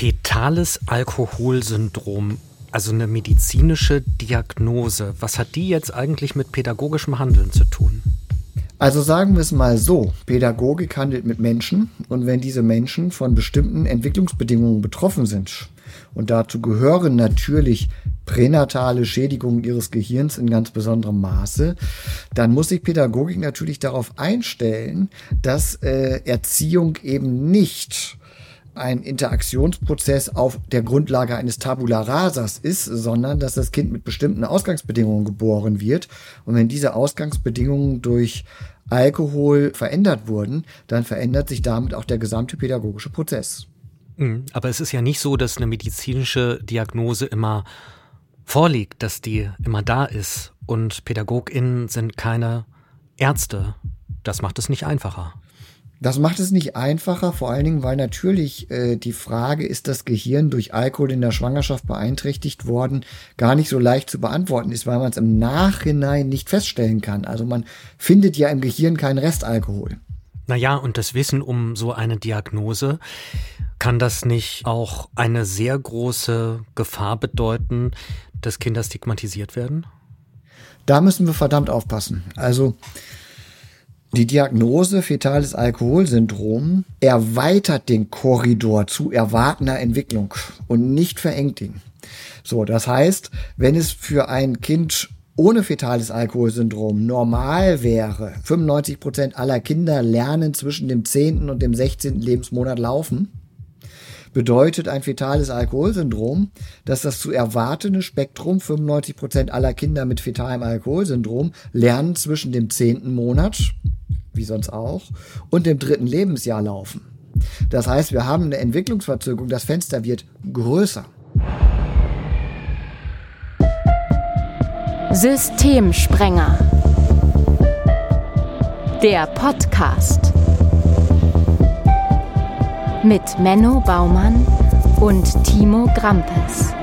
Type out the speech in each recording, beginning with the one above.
Fetales Alkoholsyndrom, also eine medizinische Diagnose. Was hat die jetzt eigentlich mit pädagogischem Handeln zu tun? Also sagen wir es mal so, Pädagogik handelt mit Menschen und wenn diese Menschen von bestimmten Entwicklungsbedingungen betroffen sind, und dazu gehören natürlich pränatale Schädigungen ihres Gehirns in ganz besonderem Maße, dann muss sich Pädagogik natürlich darauf einstellen, dass äh, Erziehung eben nicht ein Interaktionsprozess auf der Grundlage eines Tabula rasas ist, sondern dass das Kind mit bestimmten Ausgangsbedingungen geboren wird. Und wenn diese Ausgangsbedingungen durch Alkohol verändert wurden, dann verändert sich damit auch der gesamte pädagogische Prozess. Mhm. Aber es ist ja nicht so, dass eine medizinische Diagnose immer vorliegt, dass die immer da ist. Und PädagogInnen sind keine Ärzte. Das macht es nicht einfacher. Das macht es nicht einfacher, vor allen Dingen, weil natürlich äh, die Frage, ist das Gehirn durch Alkohol in der Schwangerschaft beeinträchtigt worden, gar nicht so leicht zu beantworten ist, weil man es im Nachhinein nicht feststellen kann. Also man findet ja im Gehirn keinen Restalkohol. Naja, und das Wissen um so eine Diagnose, kann das nicht auch eine sehr große Gefahr bedeuten, dass Kinder stigmatisiert werden? Da müssen wir verdammt aufpassen. Also die Diagnose fetales Alkoholsyndrom erweitert den Korridor zu erwartener Entwicklung und nicht verengt ihn. So, das heißt, wenn es für ein Kind ohne fetales Alkoholsyndrom normal wäre, 95 Prozent aller Kinder lernen zwischen dem 10. und dem 16. Lebensmonat laufen, bedeutet ein fetales Alkoholsyndrom, dass das zu erwartende Spektrum 95 Prozent aller Kinder mit fetalem Alkoholsyndrom lernen zwischen dem 10. Monat wie sonst auch, und dem dritten Lebensjahr laufen. Das heißt, wir haben eine Entwicklungsverzögerung, das Fenster wird größer. Systemsprenger. Der Podcast. Mit Menno Baumann und Timo Grampes.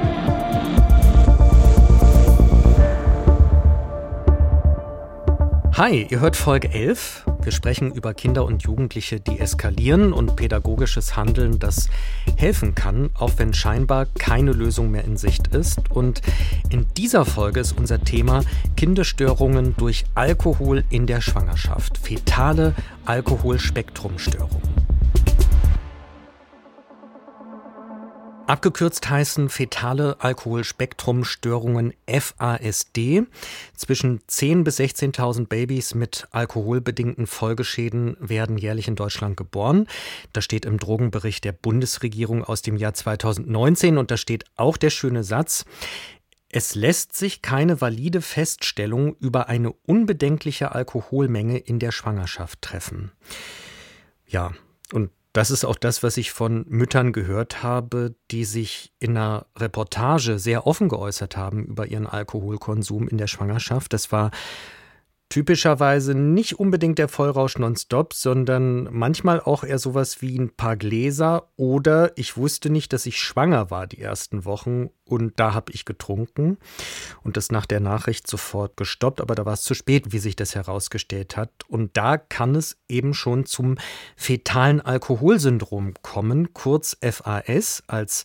Hi, ihr hört Folge 11. Wir sprechen über Kinder und Jugendliche, die eskalieren und pädagogisches Handeln, das helfen kann, auch wenn scheinbar keine Lösung mehr in Sicht ist. Und in dieser Folge ist unser Thema Kinderstörungen durch Alkohol in der Schwangerschaft. Fetale Alkoholspektrumstörungen. Abgekürzt heißen fetale Alkoholspektrumstörungen FASD. Zwischen 10.000 bis 16.000 Babys mit alkoholbedingten Folgeschäden werden jährlich in Deutschland geboren. Das steht im Drogenbericht der Bundesregierung aus dem Jahr 2019 und da steht auch der schöne Satz, es lässt sich keine valide Feststellung über eine unbedenkliche Alkoholmenge in der Schwangerschaft treffen. Ja, und das ist auch das, was ich von Müttern gehört habe, die sich in einer Reportage sehr offen geäußert haben über ihren Alkoholkonsum in der Schwangerschaft. Das war typischerweise nicht unbedingt der Vollrausch nonstop, sondern manchmal auch eher sowas wie ein paar Gläser oder ich wusste nicht, dass ich schwanger war die ersten Wochen und da habe ich getrunken und das nach der Nachricht sofort gestoppt, aber da war es zu spät, wie sich das herausgestellt hat. Und da kann es eben schon zum fetalen Alkoholsyndrom kommen, kurz FAS als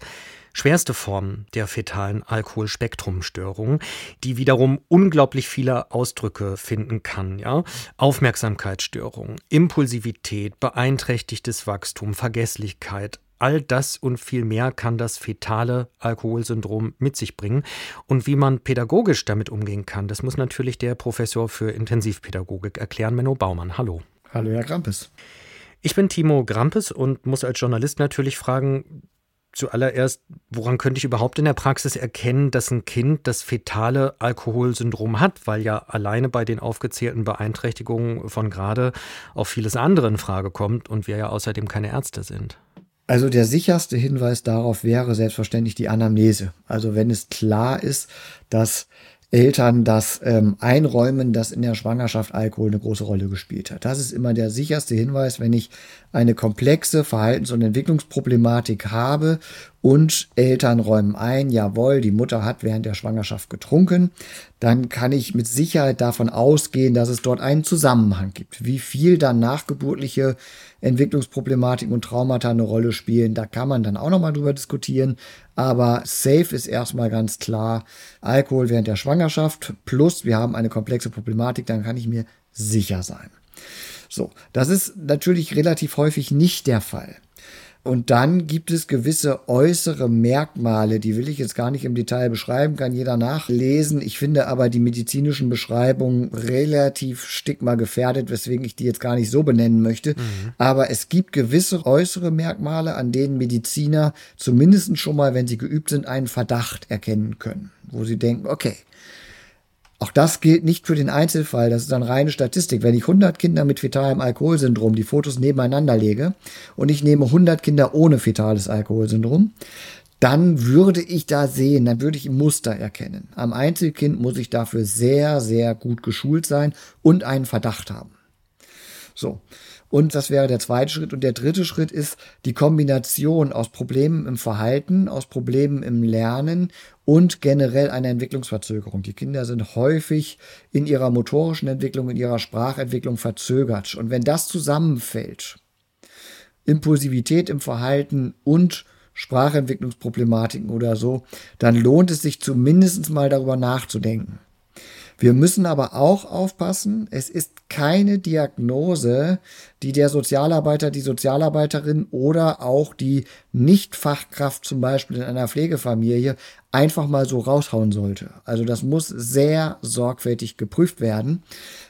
schwerste Form der fetalen Alkoholspektrumstörung, die wiederum unglaublich viele Ausdrücke finden kann. Ja? Aufmerksamkeitsstörung, Impulsivität, beeinträchtigtes Wachstum, Vergesslichkeit, All das und viel mehr kann das fetale Alkoholsyndrom mit sich bringen. Und wie man pädagogisch damit umgehen kann, das muss natürlich der Professor für Intensivpädagogik erklären, Menno Baumann. Hallo. Hallo, Herr Grampes. Ich bin Timo Grampes und muss als Journalist natürlich fragen, zuallererst, woran könnte ich überhaupt in der Praxis erkennen, dass ein Kind das fetale Alkoholsyndrom hat, weil ja alleine bei den aufgezählten Beeinträchtigungen von gerade auch vieles andere in Frage kommt und wir ja außerdem keine Ärzte sind. Also der sicherste Hinweis darauf wäre selbstverständlich die Anamnese. Also wenn es klar ist, dass Eltern das ähm, einräumen, dass in der Schwangerschaft Alkohol eine große Rolle gespielt hat. Das ist immer der sicherste Hinweis, wenn ich eine komplexe Verhaltens- und Entwicklungsproblematik habe und Eltern räumen ein, jawohl, die Mutter hat während der Schwangerschaft getrunken, dann kann ich mit Sicherheit davon ausgehen, dass es dort einen Zusammenhang gibt. Wie viel dann nachgeburtliche Entwicklungsproblematiken und Traumata eine Rolle spielen. Da kann man dann auch nochmal drüber diskutieren. Aber safe ist erstmal ganz klar Alkohol während der Schwangerschaft plus wir haben eine komplexe Problematik, dann kann ich mir sicher sein. So, das ist natürlich relativ häufig nicht der Fall. Und dann gibt es gewisse äußere Merkmale, die will ich jetzt gar nicht im Detail beschreiben, kann jeder nachlesen. Ich finde aber die medizinischen Beschreibungen relativ stigmagefährdet, weswegen ich die jetzt gar nicht so benennen möchte. Mhm. Aber es gibt gewisse äußere Merkmale, an denen Mediziner zumindest schon mal, wenn sie geübt sind, einen Verdacht erkennen können, wo sie denken, okay, auch das gilt nicht für den Einzelfall, das ist dann reine Statistik. Wenn ich 100 Kinder mit fetalem Alkoholsyndrom die Fotos nebeneinander lege und ich nehme 100 Kinder ohne fetales Alkoholsyndrom, dann würde ich da sehen, dann würde ich Muster erkennen. Am Einzelkind muss ich dafür sehr, sehr gut geschult sein und einen Verdacht haben. So. Und das wäre der zweite Schritt. Und der dritte Schritt ist die Kombination aus Problemen im Verhalten, aus Problemen im Lernen und generell einer Entwicklungsverzögerung. Die Kinder sind häufig in ihrer motorischen Entwicklung, in ihrer Sprachentwicklung verzögert. Und wenn das zusammenfällt, Impulsivität im Verhalten und Sprachentwicklungsproblematiken oder so, dann lohnt es sich zumindest mal darüber nachzudenken. Wir müssen aber auch aufpassen, es ist keine Diagnose, die der Sozialarbeiter, die Sozialarbeiterin oder auch die Nichtfachkraft zum Beispiel in einer Pflegefamilie einfach mal so raushauen sollte. Also das muss sehr sorgfältig geprüft werden.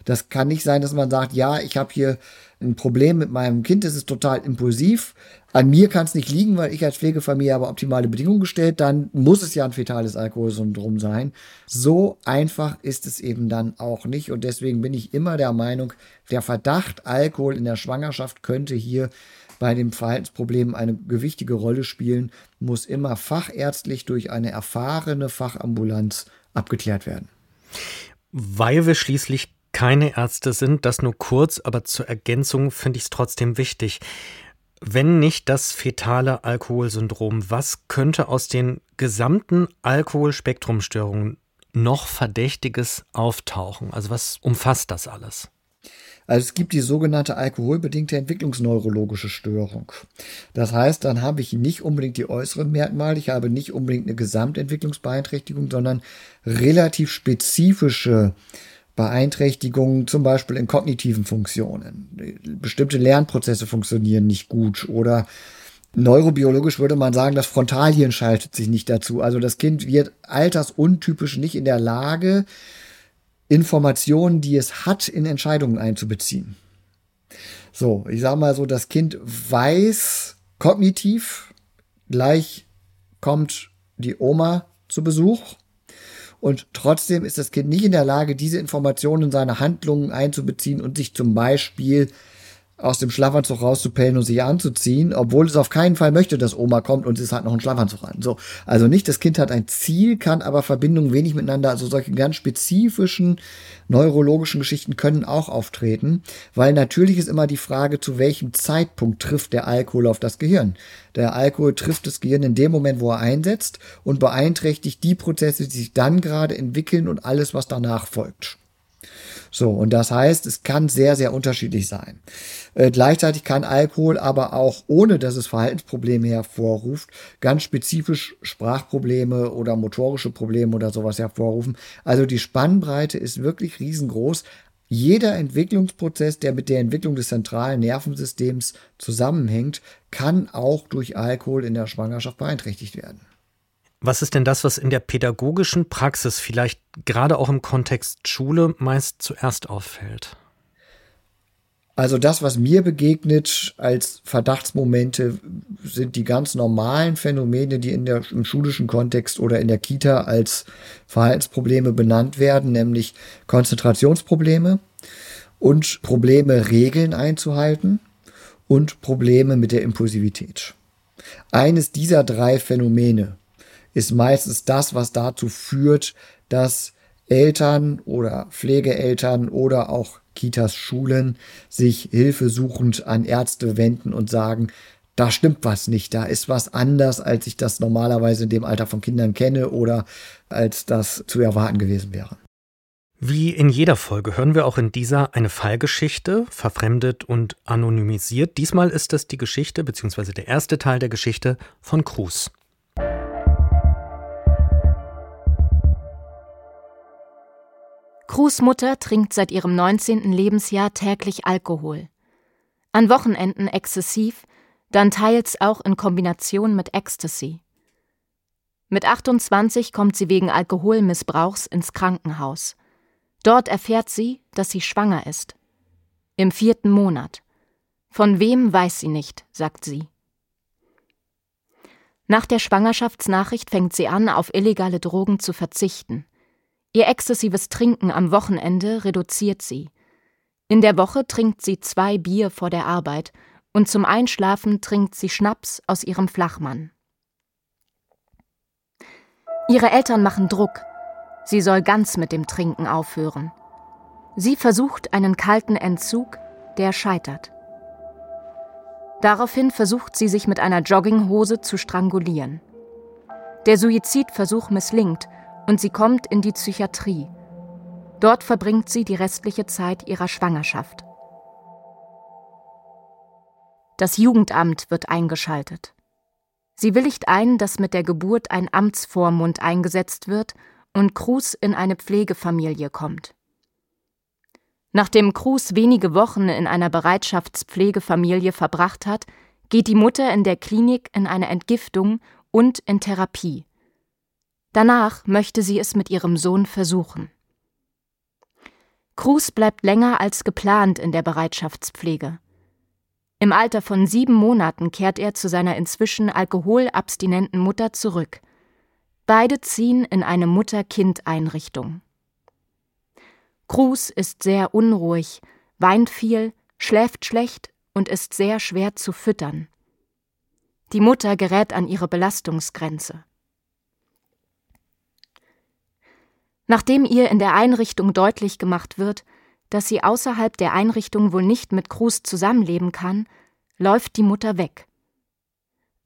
Das kann nicht sein, dass man sagt, ja, ich habe hier ein Problem mit meinem Kind, es ist total impulsiv. An mir kann es nicht liegen, weil ich als Pflegefamilie habe optimale Bedingungen gestellt, dann muss es ja ein fetales Alkoholsyndrom sein. So einfach ist es eben dann auch nicht und deswegen bin ich immer der Meinung, der Verdacht Alkohol in der Schwangerschaft könnte hier bei den Verhaltensproblemen eine gewichtige Rolle spielen, muss immer fachärztlich durch eine erfahrene Fachambulanz abgeklärt werden. Weil wir schließlich keine Ärzte sind, das nur kurz, aber zur Ergänzung finde ich es trotzdem wichtig. Wenn nicht das fetale Alkoholsyndrom, was könnte aus den gesamten Alkoholspektrumstörungen noch Verdächtiges auftauchen? Also was umfasst das alles? Also es gibt die sogenannte alkoholbedingte entwicklungsneurologische Störung. Das heißt, dann habe ich nicht unbedingt die äußeren Merkmale, ich habe nicht unbedingt eine Gesamtentwicklungsbeeinträchtigung, sondern relativ spezifische Beeinträchtigungen, zum Beispiel in kognitiven Funktionen. Bestimmte Lernprozesse funktionieren nicht gut oder neurobiologisch würde man sagen, das Frontalien schaltet sich nicht dazu. Also das Kind wird altersuntypisch nicht in der Lage, Informationen, die es hat, in Entscheidungen einzubeziehen. So, ich sage mal so, das Kind weiß kognitiv, gleich kommt die Oma zu Besuch und trotzdem ist das Kind nicht in der Lage, diese Informationen in seine Handlungen einzubeziehen und sich zum Beispiel aus dem Schlafanzug rauszupellen und sich anzuziehen, obwohl es auf keinen Fall möchte, dass Oma kommt und es hat noch einen Schlafanzug an. So, also nicht, das Kind hat ein Ziel, kann aber Verbindungen wenig miteinander, also solche ganz spezifischen neurologischen Geschichten können auch auftreten, weil natürlich ist immer die Frage, zu welchem Zeitpunkt trifft der Alkohol auf das Gehirn. Der Alkohol trifft das Gehirn in dem Moment, wo er einsetzt und beeinträchtigt die Prozesse, die sich dann gerade entwickeln und alles, was danach folgt. So, und das heißt, es kann sehr, sehr unterschiedlich sein. Äh, gleichzeitig kann Alkohol aber auch, ohne dass es Verhaltensprobleme hervorruft, ganz spezifisch Sprachprobleme oder motorische Probleme oder sowas hervorrufen. Also die Spannbreite ist wirklich riesengroß. Jeder Entwicklungsprozess, der mit der Entwicklung des zentralen Nervensystems zusammenhängt, kann auch durch Alkohol in der Schwangerschaft beeinträchtigt werden. Was ist denn das, was in der pädagogischen Praxis vielleicht gerade auch im Kontext Schule meist zuerst auffällt? Also das, was mir begegnet als Verdachtsmomente, sind die ganz normalen Phänomene, die in der, im schulischen Kontext oder in der Kita als Verhaltensprobleme benannt werden, nämlich Konzentrationsprobleme und Probleme, Regeln einzuhalten und Probleme mit der Impulsivität. Eines dieser drei Phänomene ist meistens das, was dazu führt, dass Eltern oder Pflegeeltern oder auch Kitas, Schulen sich hilfesuchend an Ärzte wenden und sagen, da stimmt was nicht, da ist was anders, als ich das normalerweise in dem Alter von Kindern kenne oder als das zu erwarten gewesen wäre. Wie in jeder Folge hören wir auch in dieser eine Fallgeschichte, verfremdet und anonymisiert. Diesmal ist es die Geschichte bzw. der erste Teil der Geschichte von Cruz. Cruz Mutter trinkt seit ihrem 19. Lebensjahr täglich Alkohol. An Wochenenden exzessiv, dann teils auch in Kombination mit Ecstasy. Mit 28 kommt sie wegen Alkoholmissbrauchs ins Krankenhaus. Dort erfährt sie, dass sie schwanger ist. Im vierten Monat. Von wem weiß sie nicht, sagt sie. Nach der Schwangerschaftsnachricht fängt sie an, auf illegale Drogen zu verzichten. Ihr exzessives Trinken am Wochenende reduziert sie. In der Woche trinkt sie zwei Bier vor der Arbeit und zum Einschlafen trinkt sie Schnaps aus ihrem Flachmann. Ihre Eltern machen Druck, Sie soll ganz mit dem Trinken aufhören. Sie versucht einen kalten Entzug, der scheitert. Daraufhin versucht sie sich mit einer Jogginghose zu strangulieren. Der Suizidversuch misslingt und sie kommt in die Psychiatrie. Dort verbringt sie die restliche Zeit ihrer Schwangerschaft. Das Jugendamt wird eingeschaltet. Sie willigt ein, dass mit der Geburt ein Amtsvormund eingesetzt wird und Cruz in eine Pflegefamilie kommt. Nachdem Cruz wenige Wochen in einer Bereitschaftspflegefamilie verbracht hat, geht die Mutter in der Klinik in eine Entgiftung und in Therapie. Danach möchte sie es mit ihrem Sohn versuchen. Cruz bleibt länger als geplant in der Bereitschaftspflege. Im Alter von sieben Monaten kehrt er zu seiner inzwischen alkoholabstinenten Mutter zurück – Beide ziehen in eine Mutter-Kind-Einrichtung. Cruz ist sehr unruhig, weint viel, schläft schlecht und ist sehr schwer zu füttern. Die Mutter gerät an ihre Belastungsgrenze. Nachdem ihr in der Einrichtung deutlich gemacht wird, dass sie außerhalb der Einrichtung wohl nicht mit Cruz zusammenleben kann, läuft die Mutter weg.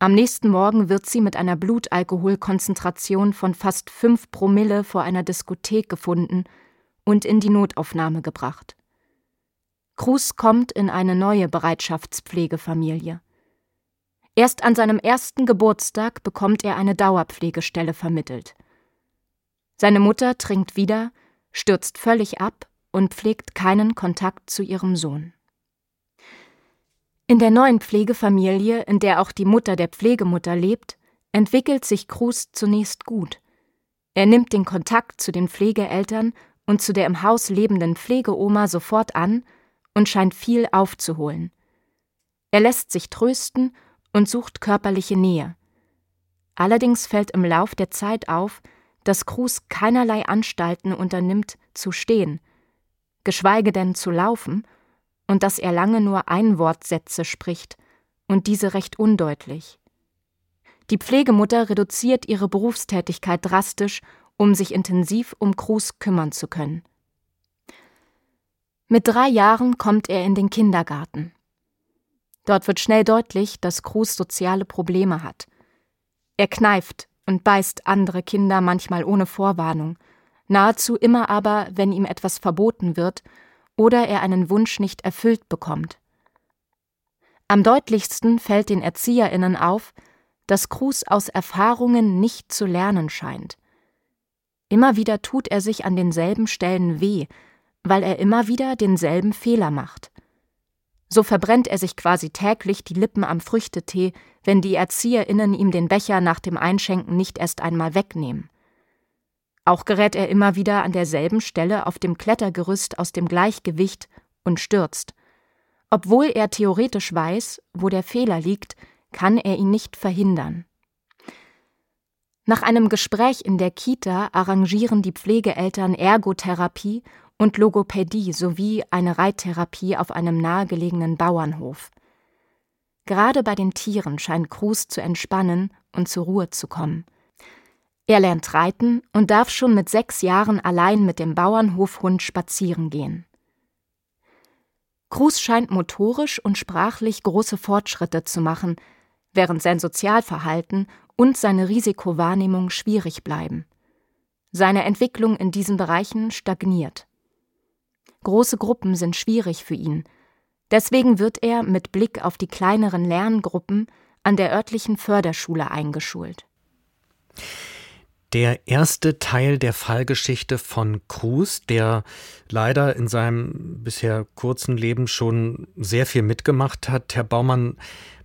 Am nächsten Morgen wird sie mit einer Blutalkoholkonzentration von fast fünf Promille vor einer Diskothek gefunden und in die Notaufnahme gebracht. Cruz kommt in eine neue Bereitschaftspflegefamilie. Erst an seinem ersten Geburtstag bekommt er eine Dauerpflegestelle vermittelt. Seine Mutter trinkt wieder, stürzt völlig ab und pflegt keinen Kontakt zu ihrem Sohn. In der neuen Pflegefamilie, in der auch die Mutter der Pflegemutter lebt, entwickelt sich Cruz zunächst gut. Er nimmt den Kontakt zu den Pflegeeltern und zu der im Haus lebenden Pflegeoma sofort an und scheint viel aufzuholen. Er lässt sich trösten und sucht körperliche Nähe. Allerdings fällt im Lauf der Zeit auf, dass Cruz keinerlei Anstalten unternimmt, zu stehen, geschweige denn zu laufen und dass er lange nur Einwortsätze spricht und diese recht undeutlich. Die Pflegemutter reduziert ihre Berufstätigkeit drastisch, um sich intensiv um Cruz kümmern zu können. Mit drei Jahren kommt er in den Kindergarten. Dort wird schnell deutlich, dass Cruz soziale Probleme hat. Er kneift und beißt andere Kinder manchmal ohne Vorwarnung, nahezu immer aber, wenn ihm etwas verboten wird oder er einen Wunsch nicht erfüllt bekommt. Am deutlichsten fällt den ErzieherInnen auf, dass Cruz aus Erfahrungen nicht zu lernen scheint. Immer wieder tut er sich an denselben Stellen weh, weil er immer wieder denselben Fehler macht. So verbrennt er sich quasi täglich die Lippen am Früchtetee, wenn die ErzieherInnen ihm den Becher nach dem Einschenken nicht erst einmal wegnehmen. Auch gerät er immer wieder an derselben Stelle auf dem Klettergerüst aus dem Gleichgewicht und stürzt. Obwohl er theoretisch weiß, wo der Fehler liegt, kann er ihn nicht verhindern. Nach einem Gespräch in der Kita arrangieren die Pflegeeltern Ergotherapie und Logopädie sowie eine Reittherapie auf einem nahegelegenen Bauernhof. Gerade bei den Tieren scheint Cruz zu entspannen und zur Ruhe zu kommen. Er lernt reiten und darf schon mit sechs Jahren allein mit dem Bauernhofhund spazieren gehen. Cruz scheint motorisch und sprachlich große Fortschritte zu machen, während sein Sozialverhalten und seine Risikowahrnehmung schwierig bleiben. Seine Entwicklung in diesen Bereichen stagniert. Große Gruppen sind schwierig für ihn. Deswegen wird er mit Blick auf die kleineren Lerngruppen an der örtlichen Förderschule eingeschult. Der erste Teil der Fallgeschichte von Cruz, der leider in seinem bisher kurzen Leben schon sehr viel mitgemacht hat. Herr Baumann,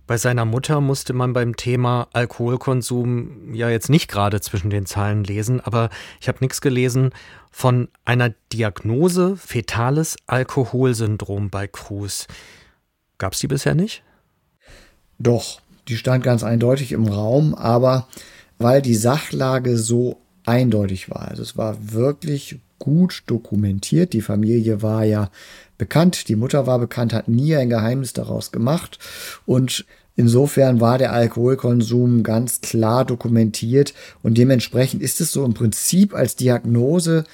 bei seiner Mutter musste man beim Thema Alkoholkonsum ja jetzt nicht gerade zwischen den Zeilen lesen, aber ich habe nichts gelesen von einer Diagnose fetales Alkoholsyndrom bei Cruz. Gab es die bisher nicht? Doch, die stand ganz eindeutig im Raum, aber weil die Sachlage so eindeutig war. Also es war wirklich gut dokumentiert. Die Familie war ja bekannt, die Mutter war bekannt, hat nie ein Geheimnis daraus gemacht und Insofern war der Alkoholkonsum ganz klar dokumentiert und dementsprechend ist es so im Prinzip als Diagnose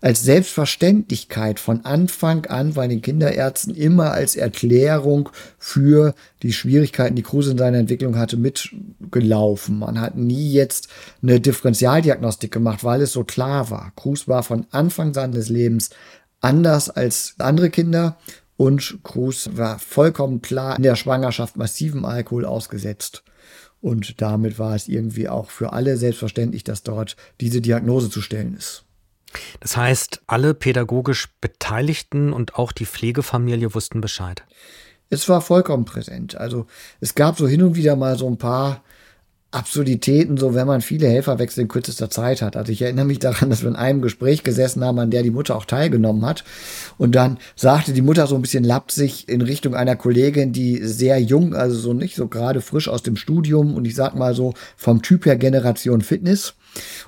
als Selbstverständlichkeit von Anfang an bei den Kinderärzten immer als Erklärung für die Schwierigkeiten, die Kruse in seiner Entwicklung hatte, mitgelaufen. Man hat nie jetzt eine Differentialdiagnostik gemacht, weil es so klar war. Kruse war von Anfang an des Lebens anders als andere Kinder und Kruse war vollkommen klar in der Schwangerschaft massivem Alkohol ausgesetzt. Und damit war es irgendwie auch für alle selbstverständlich, dass dort diese Diagnose zu stellen ist. Das heißt, alle pädagogisch Beteiligten und auch die Pflegefamilie wussten Bescheid. Es war vollkommen präsent. Also es gab so hin und wieder mal so ein paar Absurditäten, so wenn man viele Helferwechsel in kürzester Zeit hat. Also ich erinnere mich daran, dass wir in einem Gespräch gesessen haben, an der die Mutter auch teilgenommen hat. Und dann sagte die Mutter so ein bisschen lapsig in Richtung einer Kollegin, die sehr jung, also so nicht so gerade frisch aus dem Studium und ich sag mal so vom Typ her Generation Fitness.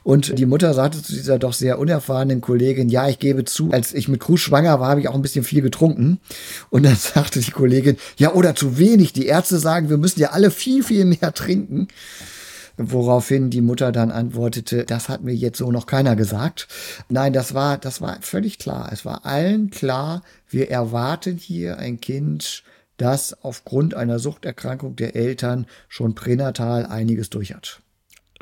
Und die Mutter sagte zu dieser doch sehr unerfahrenen Kollegin, ja, ich gebe zu, als ich mit Cruz schwanger war, habe ich auch ein bisschen viel getrunken. Und dann sagte die Kollegin, ja, oder zu wenig. Die Ärzte sagen, wir müssen ja alle viel, viel mehr trinken. Woraufhin die Mutter dann antwortete, das hat mir jetzt so noch keiner gesagt. Nein, das war, das war völlig klar. Es war allen klar, wir erwarten hier ein Kind, das aufgrund einer Suchterkrankung der Eltern schon pränatal einiges durch hat.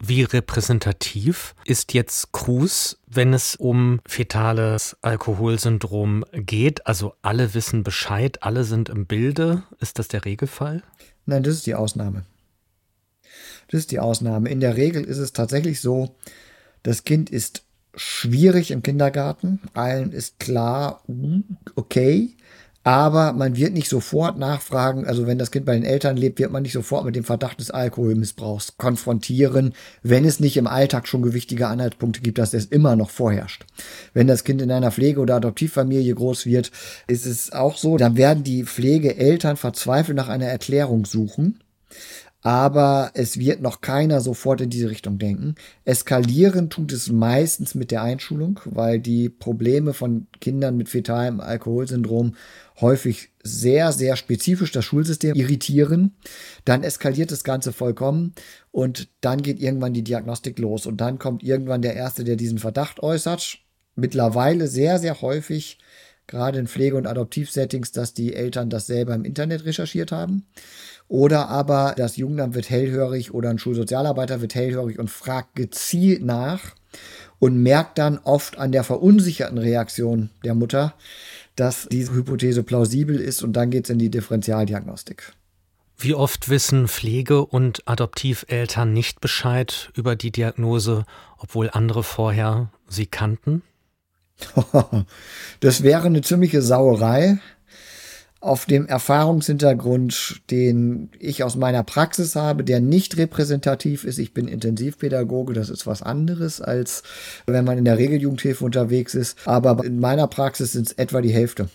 Wie repräsentativ ist jetzt Cruz, wenn es um fetales Alkoholsyndrom geht? Also alle wissen Bescheid, alle sind im Bilde. Ist das der Regelfall? Nein, das ist die Ausnahme. Das ist die Ausnahme. In der Regel ist es tatsächlich so, das Kind ist schwierig im Kindergarten. Allen ist klar, okay, aber man wird nicht sofort nachfragen, also wenn das Kind bei den Eltern lebt, wird man nicht sofort mit dem Verdacht des Alkoholmissbrauchs konfrontieren, wenn es nicht im Alltag schon gewichtige Anhaltspunkte gibt, dass es immer noch vorherrscht. Wenn das Kind in einer Pflege- oder Adoptivfamilie groß wird, ist es auch so, dann werden die Pflegeeltern verzweifelt nach einer Erklärung suchen aber es wird noch keiner sofort in diese Richtung denken. Eskalieren tut es meistens mit der Einschulung, weil die Probleme von Kindern mit fetalem Alkoholsyndrom häufig sehr, sehr spezifisch das Schulsystem irritieren. Dann eskaliert das Ganze vollkommen und dann geht irgendwann die Diagnostik los und dann kommt irgendwann der Erste, der diesen Verdacht äußert. Mittlerweile sehr, sehr häufig, gerade in Pflege- und Adoptivsettings, dass die Eltern das selber im Internet recherchiert haben. Oder aber das Jugendamt wird hellhörig oder ein Schulsozialarbeiter wird hellhörig und fragt gezielt nach und merkt dann oft an der verunsicherten Reaktion der Mutter, dass diese Hypothese plausibel ist und dann geht es in die Differentialdiagnostik. Wie oft wissen Pflege- und Adoptiveltern nicht Bescheid über die Diagnose, obwohl andere vorher sie kannten? das wäre eine ziemliche Sauerei auf dem Erfahrungshintergrund, den ich aus meiner Praxis habe, der nicht repräsentativ ist. Ich bin Intensivpädagoge, das ist was anderes, als wenn man in der Regeljugendhilfe unterwegs ist. Aber in meiner Praxis sind es etwa die Hälfte.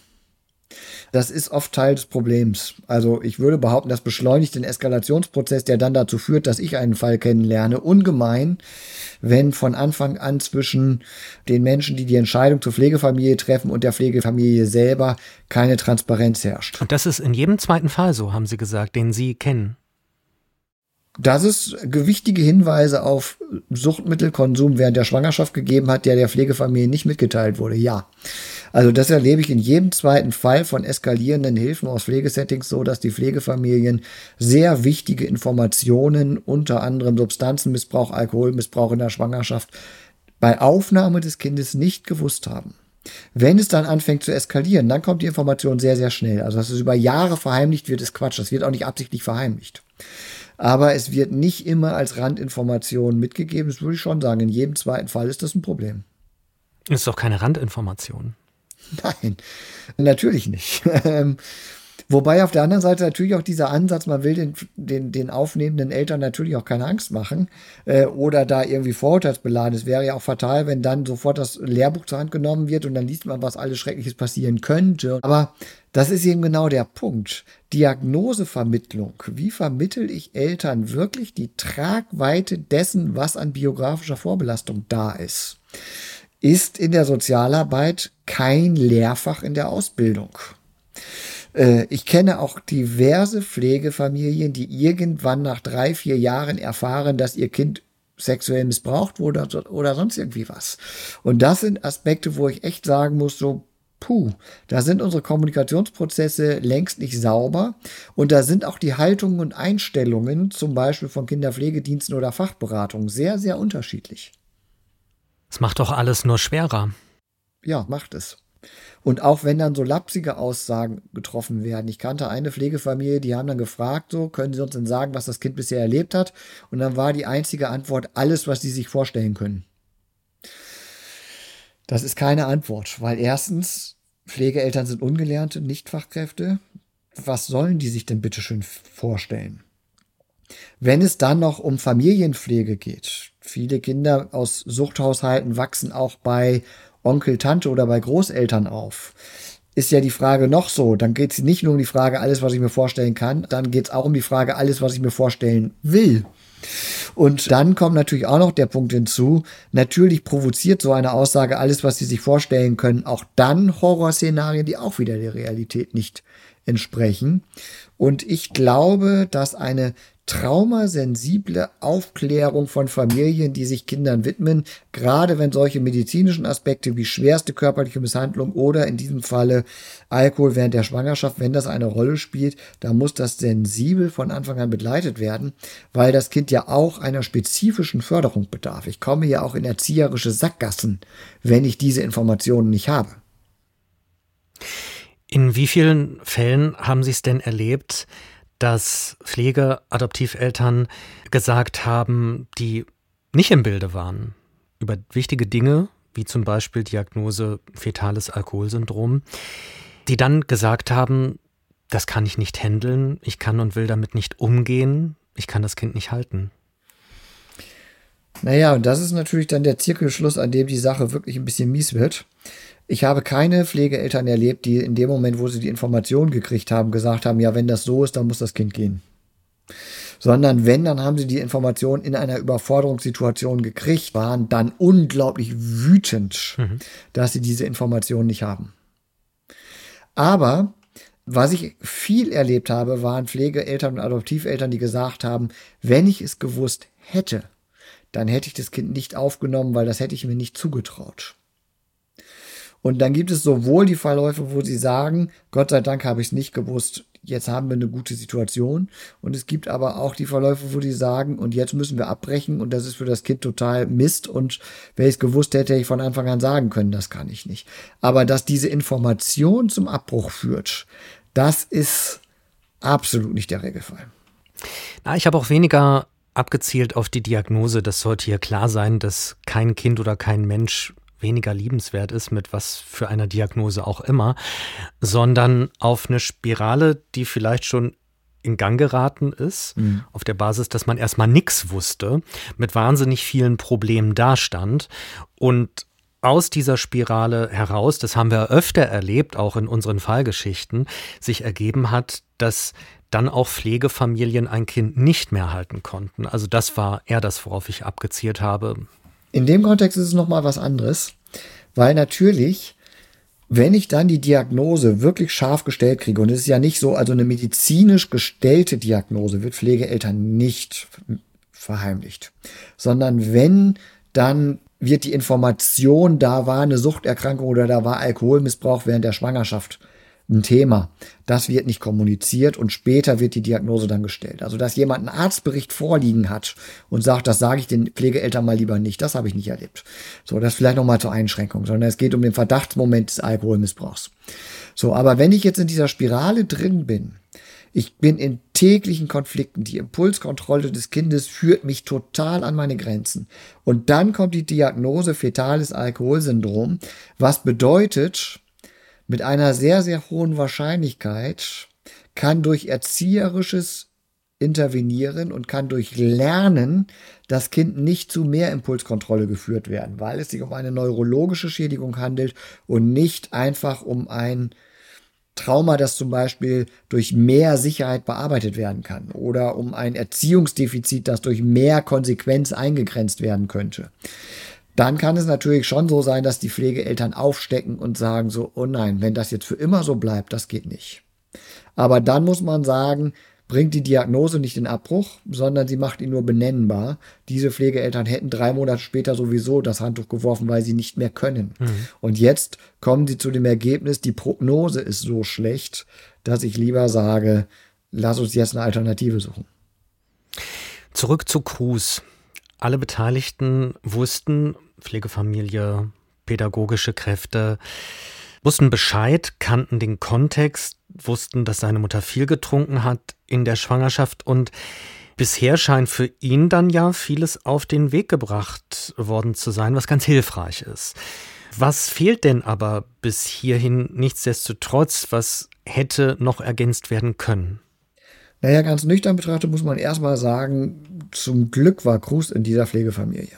Das ist oft Teil des Problems. Also ich würde behaupten, das beschleunigt den Eskalationsprozess, der dann dazu führt, dass ich einen Fall kennenlerne, ungemein, wenn von Anfang an zwischen den Menschen, die die Entscheidung zur Pflegefamilie treffen und der Pflegefamilie selber keine Transparenz herrscht. Und das ist in jedem zweiten Fall so, haben Sie gesagt, den Sie kennen dass es gewichtige Hinweise auf Suchtmittelkonsum während der Schwangerschaft gegeben hat, der der Pflegefamilie nicht mitgeteilt wurde. Ja. Also das erlebe ich in jedem zweiten Fall von eskalierenden Hilfen aus Pflegesettings so, dass die Pflegefamilien sehr wichtige Informationen, unter anderem Substanzenmissbrauch, Alkoholmissbrauch in der Schwangerschaft, bei Aufnahme des Kindes nicht gewusst haben. Wenn es dann anfängt zu eskalieren, dann kommt die Information sehr, sehr schnell. Also, dass es über Jahre verheimlicht wird, ist Quatsch. Das wird auch nicht absichtlich verheimlicht. Aber es wird nicht immer als Randinformation mitgegeben. Das würde ich schon sagen. In jedem zweiten Fall ist das ein Problem. Ist doch keine Randinformation. Nein, natürlich nicht. Ähm, Wobei auf der anderen Seite natürlich auch dieser Ansatz, man will den, den, den aufnehmenden Eltern natürlich auch keine Angst machen äh, oder da irgendwie vorurteilsbeladen. Es wäre ja auch fatal, wenn dann sofort das Lehrbuch zur Hand genommen wird und dann liest man, was alles Schreckliches passieren könnte. Aber das ist eben genau der Punkt. Diagnosevermittlung. Wie vermittel ich Eltern wirklich die Tragweite dessen, was an biografischer Vorbelastung da ist? Ist in der Sozialarbeit kein Lehrfach in der Ausbildung. Äh, ich kenne auch diverse Pflegefamilien, die irgendwann nach drei, vier Jahren erfahren, dass ihr Kind sexuell missbraucht wurde oder sonst irgendwie was. Und das sind Aspekte, wo ich echt sagen muss, so, puh, da sind unsere Kommunikationsprozesse längst nicht sauber und da sind auch die Haltungen und Einstellungen, zum Beispiel von Kinderpflegediensten oder Fachberatungen, sehr, sehr unterschiedlich. Es macht doch alles nur schwerer. Ja, macht es. Und auch wenn dann so lapsige Aussagen getroffen werden. Ich kannte eine Pflegefamilie, die haben dann gefragt, so, können Sie uns denn sagen, was das Kind bisher erlebt hat? Und dann war die einzige Antwort, alles, was Sie sich vorstellen können. Das ist keine Antwort, weil erstens, Pflegeeltern sind ungelernte Nichtfachkräfte. Was sollen die sich denn bitte schön vorstellen? Wenn es dann noch um Familienpflege geht, viele Kinder aus Suchthaushalten wachsen auch bei Onkel, Tante oder bei Großeltern auf, ist ja die Frage noch so. Dann geht es nicht nur um die Frage, alles, was ich mir vorstellen kann, dann geht es auch um die Frage, alles, was ich mir vorstellen will. Und dann kommt natürlich auch noch der Punkt hinzu, natürlich provoziert so eine Aussage alles, was Sie sich vorstellen können, auch dann Horrorszenarien, die auch wieder der Realität nicht entsprechen. Und ich glaube, dass eine traumasensible Aufklärung von Familien, die sich Kindern widmen, gerade wenn solche medizinischen Aspekte wie schwerste körperliche Misshandlung oder in diesem Falle Alkohol während der Schwangerschaft, wenn das eine Rolle spielt, da muss das sensibel von Anfang an begleitet werden, weil das Kind ja auch einer spezifischen Förderung bedarf. Ich komme ja auch in erzieherische Sackgassen, wenn ich diese Informationen nicht habe. In wie vielen Fällen haben Sie es denn erlebt, dass Pflegeadoptiveltern gesagt haben, die nicht im Bilde waren über wichtige Dinge, wie zum Beispiel Diagnose fetales Alkoholsyndrom, die dann gesagt haben, das kann ich nicht handeln, ich kann und will damit nicht umgehen, ich kann das Kind nicht halten. Naja, und das ist natürlich dann der Zirkelschluss, an dem die Sache wirklich ein bisschen mies wird. Ich habe keine Pflegeeltern erlebt, die in dem Moment, wo sie die Information gekriegt haben, gesagt haben, ja, wenn das so ist, dann muss das Kind gehen. Sondern wenn, dann haben sie die Information in einer Überforderungssituation gekriegt, waren dann unglaublich wütend, mhm. dass sie diese Information nicht haben. Aber was ich viel erlebt habe, waren Pflegeeltern und Adoptiveltern, die gesagt haben, wenn ich es gewusst hätte, dann hätte ich das Kind nicht aufgenommen, weil das hätte ich mir nicht zugetraut. Und dann gibt es sowohl die Verläufe, wo sie sagen, Gott sei Dank habe ich es nicht gewusst, jetzt haben wir eine gute Situation. Und es gibt aber auch die Verläufe, wo die sagen, und jetzt müssen wir abbrechen und das ist für das Kind total Mist. Und wenn ich es gewusst hätte, hätte ich von Anfang an sagen können, das kann ich nicht. Aber dass diese Information zum Abbruch führt, das ist absolut nicht der Regelfall. Na, ich habe auch weniger abgezielt auf die Diagnose. Das sollte hier klar sein, dass kein Kind oder kein Mensch weniger liebenswert ist, mit was für einer Diagnose auch immer, sondern auf eine Spirale, die vielleicht schon in Gang geraten ist, mhm. auf der Basis, dass man erstmal nichts wusste, mit wahnsinnig vielen Problemen dastand und aus dieser Spirale heraus, das haben wir öfter erlebt, auch in unseren Fallgeschichten, sich ergeben hat, dass dann auch Pflegefamilien ein Kind nicht mehr halten konnten. Also das war eher das, worauf ich abgezielt habe. In dem Kontext ist es nochmal was anderes, weil natürlich, wenn ich dann die Diagnose wirklich scharf gestellt kriege, und es ist ja nicht so, also eine medizinisch gestellte Diagnose wird Pflegeeltern nicht verheimlicht, sondern wenn dann wird die Information, da war eine Suchterkrankung oder da war Alkoholmissbrauch während der Schwangerschaft ein Thema. Das wird nicht kommuniziert und später wird die Diagnose dann gestellt. Also, dass jemand einen Arztbericht vorliegen hat und sagt, das sage ich den Pflegeeltern mal lieber nicht, das habe ich nicht erlebt. So, das vielleicht nochmal zur Einschränkung, sondern es geht um den Verdachtsmoment des Alkoholmissbrauchs. So, aber wenn ich jetzt in dieser Spirale drin bin, ich bin in täglichen Konflikten. Die Impulskontrolle des Kindes führt mich total an meine Grenzen. Und dann kommt die Diagnose fetales Alkoholsyndrom, was bedeutet, mit einer sehr, sehr hohen Wahrscheinlichkeit kann durch erzieherisches intervenieren und kann durch Lernen das Kind nicht zu mehr Impulskontrolle geführt werden, weil es sich um eine neurologische Schädigung handelt und nicht einfach um ein Trauma, das zum Beispiel durch mehr Sicherheit bearbeitet werden kann oder um ein Erziehungsdefizit, das durch mehr Konsequenz eingegrenzt werden könnte. Dann kann es natürlich schon so sein, dass die Pflegeeltern aufstecken und sagen so, oh nein, wenn das jetzt für immer so bleibt, das geht nicht. Aber dann muss man sagen, bringt die Diagnose nicht in Abbruch, sondern sie macht ihn nur benennbar. Diese Pflegeeltern hätten drei Monate später sowieso das Handtuch geworfen, weil sie nicht mehr können. Mhm. Und jetzt kommen sie zu dem Ergebnis, die Prognose ist so schlecht, dass ich lieber sage, lass uns jetzt eine Alternative suchen. Zurück zu Cruz. Alle Beteiligten wussten, Pflegefamilie, pädagogische Kräfte, wussten Bescheid, kannten den Kontext, wussten, dass seine Mutter viel getrunken hat in der Schwangerschaft und bisher scheint für ihn dann ja vieles auf den Weg gebracht worden zu sein, was ganz hilfreich ist. Was fehlt denn aber bis hierhin nichtsdestotrotz, was hätte noch ergänzt werden können? Naja, ganz nüchtern betrachtet muss man erstmal sagen, zum Glück war Cruz in dieser Pflegefamilie.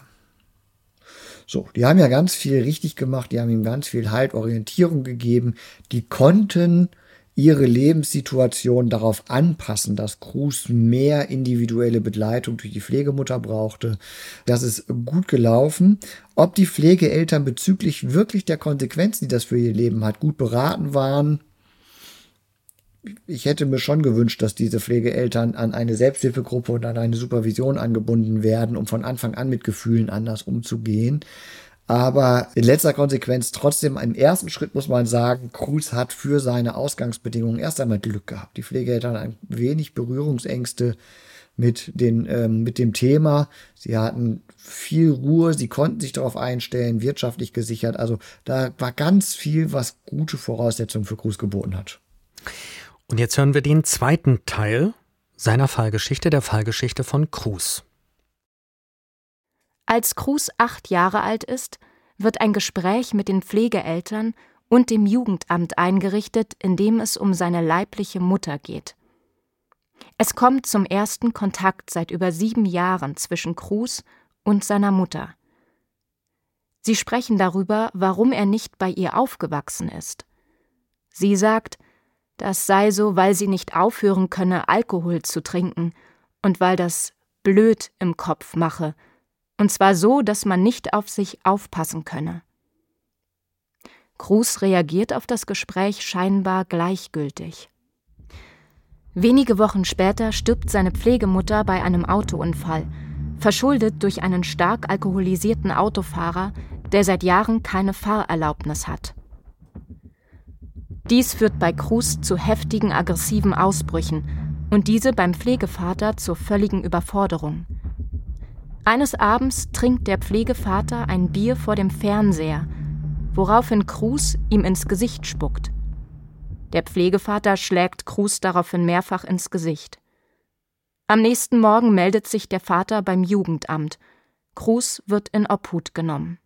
So, die haben ja ganz viel richtig gemacht, die haben ihm ganz viel Halt, Orientierung gegeben, die konnten ihre Lebenssituation darauf anpassen, dass Cruz mehr individuelle Begleitung durch die Pflegemutter brauchte. Das ist gut gelaufen. Ob die Pflegeeltern bezüglich wirklich der Konsequenzen, die das für ihr Leben hat, gut beraten waren, ich hätte mir schon gewünscht, dass diese Pflegeeltern an eine Selbsthilfegruppe und an eine Supervision angebunden werden, um von Anfang an mit Gefühlen anders umzugehen. Aber in letzter Konsequenz trotzdem im ersten Schritt muss man sagen, Cruz hat für seine Ausgangsbedingungen erst einmal Glück gehabt. Die Pflegeeltern ein wenig Berührungsängste mit, den, ähm, mit dem Thema. Sie hatten viel Ruhe, sie konnten sich darauf einstellen, wirtschaftlich gesichert. Also da war ganz viel, was gute Voraussetzungen für Cruz geboten hat. Und jetzt hören wir den zweiten Teil seiner Fallgeschichte, der Fallgeschichte von Cruz. Als Cruz acht Jahre alt ist, wird ein Gespräch mit den Pflegeeltern und dem Jugendamt eingerichtet, in dem es um seine leibliche Mutter geht. Es kommt zum ersten Kontakt seit über sieben Jahren zwischen Cruz und seiner Mutter. Sie sprechen darüber, warum er nicht bei ihr aufgewachsen ist. Sie sagt, das sei so, weil sie nicht aufhören könne, Alkohol zu trinken und weil das blöd im Kopf mache und zwar so, dass man nicht auf sich aufpassen könne. Cruz reagiert auf das Gespräch scheinbar gleichgültig. Wenige Wochen später stirbt seine Pflegemutter bei einem Autounfall, verschuldet durch einen stark alkoholisierten Autofahrer, der seit Jahren keine Fahrerlaubnis hat. Dies führt bei Cruz zu heftigen aggressiven Ausbrüchen und diese beim Pflegevater zur völligen Überforderung. Eines Abends trinkt der Pflegevater ein Bier vor dem Fernseher, woraufhin Cruz ihm ins Gesicht spuckt. Der Pflegevater schlägt Cruz daraufhin mehrfach ins Gesicht. Am nächsten Morgen meldet sich der Vater beim Jugendamt. Cruz wird in Obhut genommen.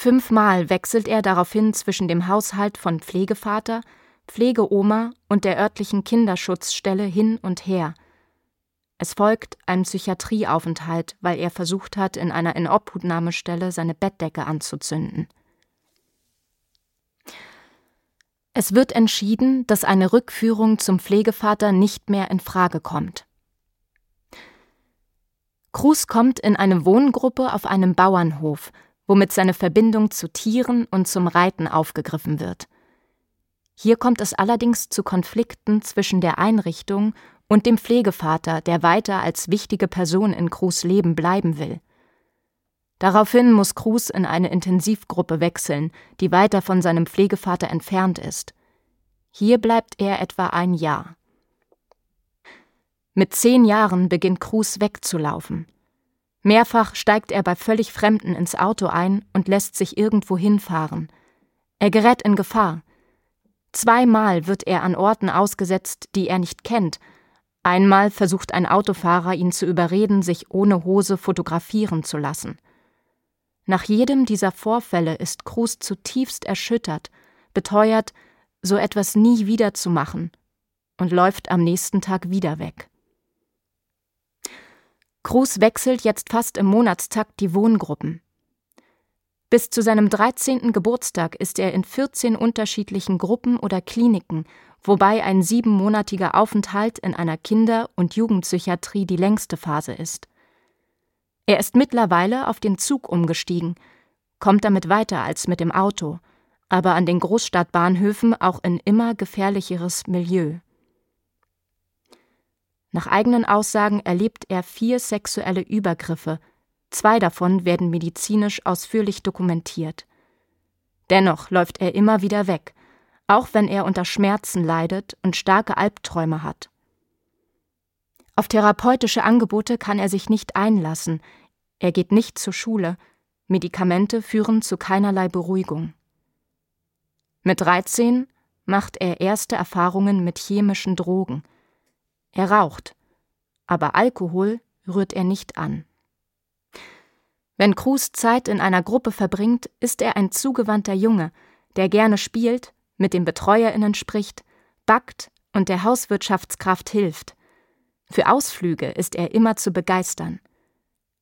Fünfmal wechselt er daraufhin zwischen dem Haushalt von Pflegevater, Pflegeoma und der örtlichen Kinderschutzstelle hin und her – es folgt ein Psychiatrieaufenthalt, weil er versucht hat, in einer Inobhutnahmestelle seine Bettdecke anzuzünden. Es wird entschieden, dass eine Rückführung zum Pflegevater nicht mehr in Frage kommt. Cruz kommt in eine Wohngruppe auf einem Bauernhof, womit seine Verbindung zu Tieren und zum Reiten aufgegriffen wird. Hier kommt es allerdings zu Konflikten zwischen der Einrichtung und dem Pflegevater, der weiter als wichtige Person in Cruz Leben bleiben will. Daraufhin muss Cruz in eine Intensivgruppe wechseln, die weiter von seinem Pflegevater entfernt ist. Hier bleibt er etwa ein Jahr. Mit zehn Jahren beginnt Cruz wegzulaufen. Mehrfach steigt er bei völlig Fremden ins Auto ein und lässt sich irgendwo hinfahren. Er gerät in Gefahr. Zweimal wird er an Orten ausgesetzt, die er nicht kennt. Einmal versucht ein Autofahrer, ihn zu überreden, sich ohne Hose fotografieren zu lassen. Nach jedem dieser Vorfälle ist Cruz zutiefst erschüttert, beteuert, so etwas nie wieder zu machen und läuft am nächsten Tag wieder weg. Cruz wechselt jetzt fast im Monatstakt die Wohngruppen. Bis zu seinem 13. Geburtstag ist er in 14 unterschiedlichen Gruppen oder Kliniken, wobei ein siebenmonatiger Aufenthalt in einer Kinder- und Jugendpsychiatrie die längste Phase ist. Er ist mittlerweile auf den Zug umgestiegen, kommt damit weiter als mit dem Auto, aber an den Großstadtbahnhöfen auch in immer gefährlicheres Milieu. Nach eigenen Aussagen erlebt er vier sexuelle Übergriffe, zwei davon werden medizinisch ausführlich dokumentiert. Dennoch läuft er immer wieder weg, auch wenn er unter Schmerzen leidet und starke Albträume hat. Auf therapeutische Angebote kann er sich nicht einlassen, er geht nicht zur Schule, Medikamente führen zu keinerlei Beruhigung. Mit 13 macht er erste Erfahrungen mit chemischen Drogen – er raucht, aber Alkohol rührt er nicht an. Wenn Cruz Zeit in einer Gruppe verbringt, ist er ein zugewandter Junge, der gerne spielt, mit den BetreuerInnen spricht, backt und der Hauswirtschaftskraft hilft. Für Ausflüge ist er immer zu begeistern.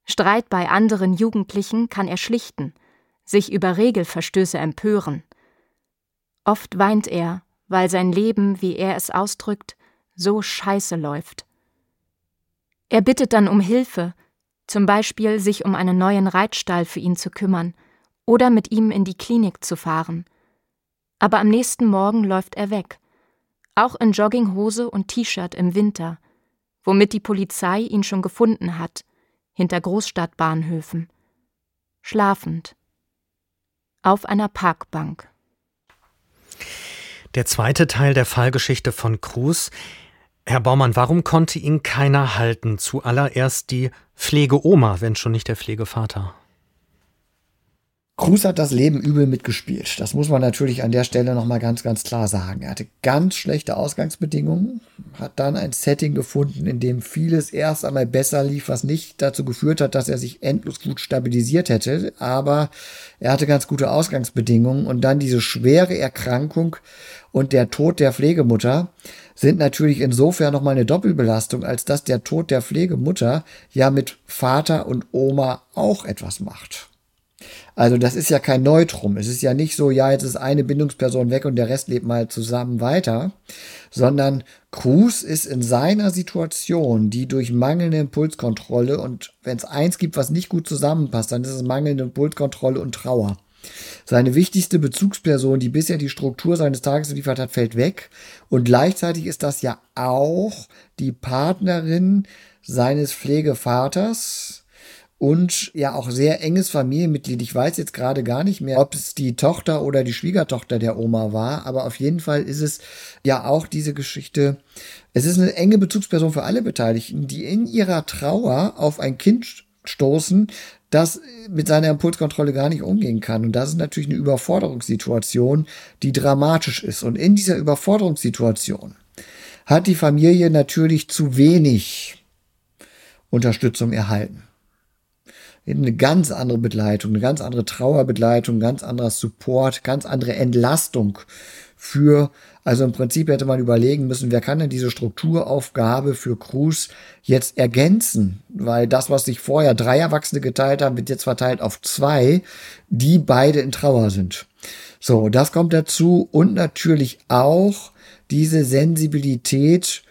Streit bei anderen Jugendlichen kann er schlichten, sich über Regelverstöße empören. Oft weint er, weil sein Leben, wie er es ausdrückt, so scheiße läuft. Er bittet dann um Hilfe, zum Beispiel sich um einen neuen Reitstall für ihn zu kümmern oder mit ihm in die Klinik zu fahren. Aber am nächsten Morgen läuft er weg, auch in Jogginghose und T-Shirt im Winter, womit die Polizei ihn schon gefunden hat, hinter Großstadtbahnhöfen. Schlafend. Auf einer Parkbank. Der zweite Teil der Fallgeschichte von Cruz Herr Baumann, warum konnte ihn keiner halten? Zuallererst die Pflegeoma, wenn schon nicht der Pflegevater. Cruz hat das Leben übel mitgespielt. Das muss man natürlich an der Stelle nochmal ganz, ganz klar sagen. Er hatte ganz schlechte Ausgangsbedingungen, hat dann ein Setting gefunden, in dem vieles erst einmal besser lief, was nicht dazu geführt hat, dass er sich endlos gut stabilisiert hätte. Aber er hatte ganz gute Ausgangsbedingungen und dann diese schwere Erkrankung und der Tod der Pflegemutter sind natürlich insofern nochmal eine Doppelbelastung, als dass der Tod der Pflegemutter ja mit Vater und Oma auch etwas macht. Also das ist ja kein Neutrum. Es ist ja nicht so, ja, jetzt ist eine Bindungsperson weg und der Rest lebt mal zusammen weiter, sondern Cruz ist in seiner Situation, die durch mangelnde Impulskontrolle und wenn es eins gibt, was nicht gut zusammenpasst, dann ist es mangelnde Impulskontrolle und Trauer. Seine wichtigste Bezugsperson, die bisher die Struktur seines Tages geliefert hat, fällt weg. Und gleichzeitig ist das ja auch die Partnerin seines Pflegevaters und ja auch sehr enges Familienmitglied. Ich weiß jetzt gerade gar nicht mehr, ob es die Tochter oder die Schwiegertochter der Oma war, aber auf jeden Fall ist es ja auch diese Geschichte. Es ist eine enge Bezugsperson für alle Beteiligten, die in ihrer Trauer auf ein Kind stoßen, das mit seiner Impulskontrolle gar nicht umgehen kann. Und das ist natürlich eine Überforderungssituation, die dramatisch ist. Und in dieser Überforderungssituation hat die Familie natürlich zu wenig Unterstützung erhalten. Eine ganz andere Begleitung, eine ganz andere Trauerbegleitung, ganz anderer Support, ganz andere Entlastung für, also im Prinzip hätte man überlegen müssen, wer kann denn diese Strukturaufgabe für Cruz jetzt ergänzen? Weil das, was sich vorher drei Erwachsene geteilt haben, wird jetzt verteilt auf zwei, die beide in Trauer sind. So, das kommt dazu und natürlich auch diese Sensibilität.